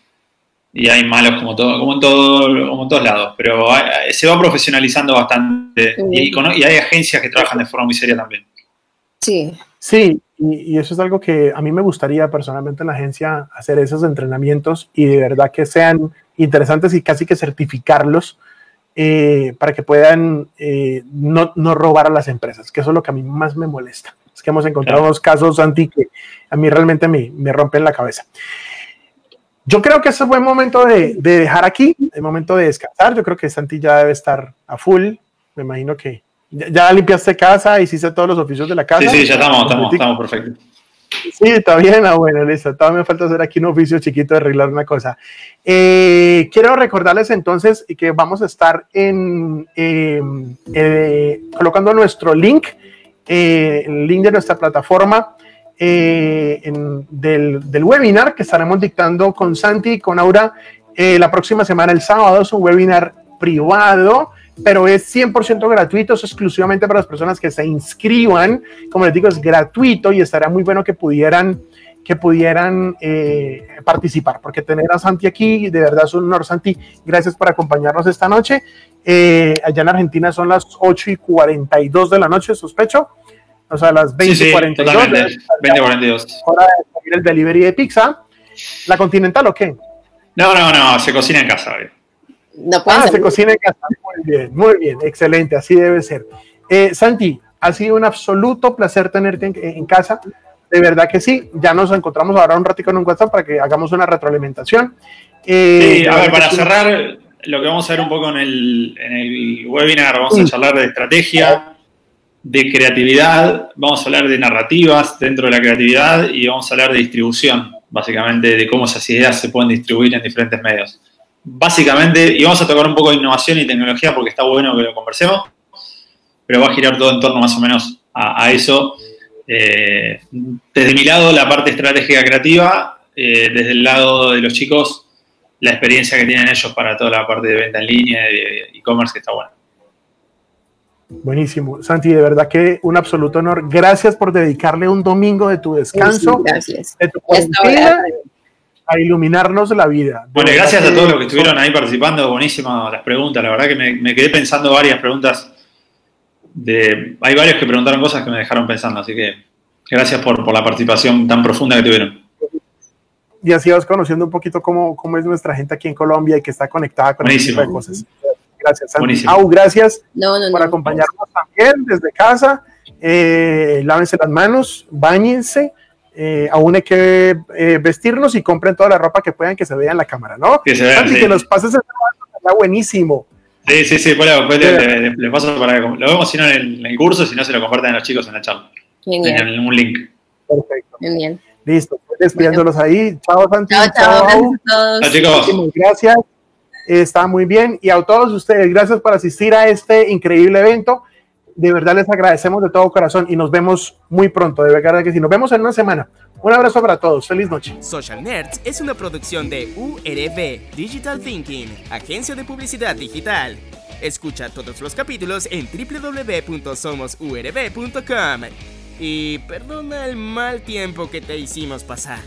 y hay malos como, todo, como, en todo, como en todos lados, pero se va profesionalizando bastante y, y, hay agencias que trabajan de forma muy seria también. Sí. Sí, y, eso es algo que a mí me gustaría personalmente en la agencia hacer esos entrenamientos y de verdad que sean interesantes y casi que certificarlos eh, para que puedan eh, no, no, robar a las empresas, que eso es lo que a mí más me molesta. Es que hemos encontrado unos casos, anti que a mí realmente me, me rompen la cabeza. Yo creo que es un buen momento de, dejar aquí, el momento de descansar. Yo creo que Santi ya debe estar a full. Me imagino que ya, limpiaste casa, hiciste todos los oficios de la casa. Sí, sí, ya estamos, estamos, estamos perfectos. Sí, está bien, ah, bueno, listo. Todavía me falta hacer aquí un oficio chiquito de arreglar una cosa. Eh, quiero recordarles entonces que vamos a estar en, em, eh, colocando nuestro link, eh, el link de nuestra plataforma eh, del, del, webinar que estaremos dictando con Santi y con Aura eh, la próxima semana, el sábado. Es un webinar privado, pero es 100% gratuito, es exclusivamente para las personas que se inscriban. Como les digo, es gratuito y estaría muy bueno que pudieran que pudieran eh, participar, porque tener a Santi aquí, de verdad es un honor, Santi, gracias por acompañarnos esta noche. allá en Argentina son las 8 y 42 de la noche, sospecho o sea, las 20.42. 20.42. Hora de salir el delivery de pizza. ¿La continental o qué? No, no, no, se cocina en casa. No ah, se cocina en casa. Muy bien, muy bien, excelente, así debe ser. Eh, Santi, ha sido un absoluto placer tenerte en, casa. De verdad que sí. Ya nos encontramos ahora un ratito en un WhatsApp para que hagamos una retroalimentación. Eh, sí, a ver, para cerrar, lo que vamos a ver un poco en el, en el webinar, vamos a charlar de estrategia de creatividad, vamos a hablar de narrativas dentro de la creatividad y vamos a hablar de distribución, básicamente de cómo esas ideas se pueden distribuir en diferentes medios. Básicamente, y vamos a tocar un poco de innovación y tecnología porque está bueno que lo conversemos, pero va a girar todo en torno más o menos a, eso. Eh, desde mi lado, la parte estratégica creativa, eh, desde el lado de los chicos, la experiencia que tienen ellos para toda la parte de venta en línea, de e-commerce, que está bueno. Buenísimo. Santi, de verdad que un absoluto honor. Gracias por dedicarle un domingo de tu descanso, gracias. de tu a iluminarnos la vida. Bueno, gracias a todos los que estuvieron ahí participando. Buenísimas las preguntas. La verdad que me, quedé pensando varias preguntas. De, hay varios que preguntaron cosas que me dejaron pensando, así que gracias por, la participación tan profunda que tuvieron. Y así vas conociendo un poquito cómo, cómo es nuestra gente aquí en Colombia y que está conectada con este tipo de cosas. Gracias, Santi. Au, gracias por acompañarnos también desde casa. Eh, lávense las manos, bañense. Eh, aún hay que eh, vestirnos y compren toda la ropa que puedan que se vea en la cámara, ¿no? Que se vea, que los pases está buenísimo. Sí, sí, sí, bueno, después le, paso para lo vemos si no en el, curso, si no se lo comparten a los chicos en la charla. Bien. En, un link. Perfecto. Bien, bien. Listo, pues despidiéndolos ahí. Chao, Santi. Chao, chao. Gracias a todos. Chao, chicos. Gracias está muy bien. Y a todos ustedes, gracias por asistir a este increíble evento. De verdad les agradecemos de todo corazón y nos vemos muy pronto. De verdad que sí, nos vemos en una semana. Un abrazo para todos. Feliz noche. Social Nerds es una producción de URB Digital Thinking, agencia de publicidad digital. Escucha todos los capítulos en www.somosurb.com. Y perdona el mal tiempo que te hicimos pasar.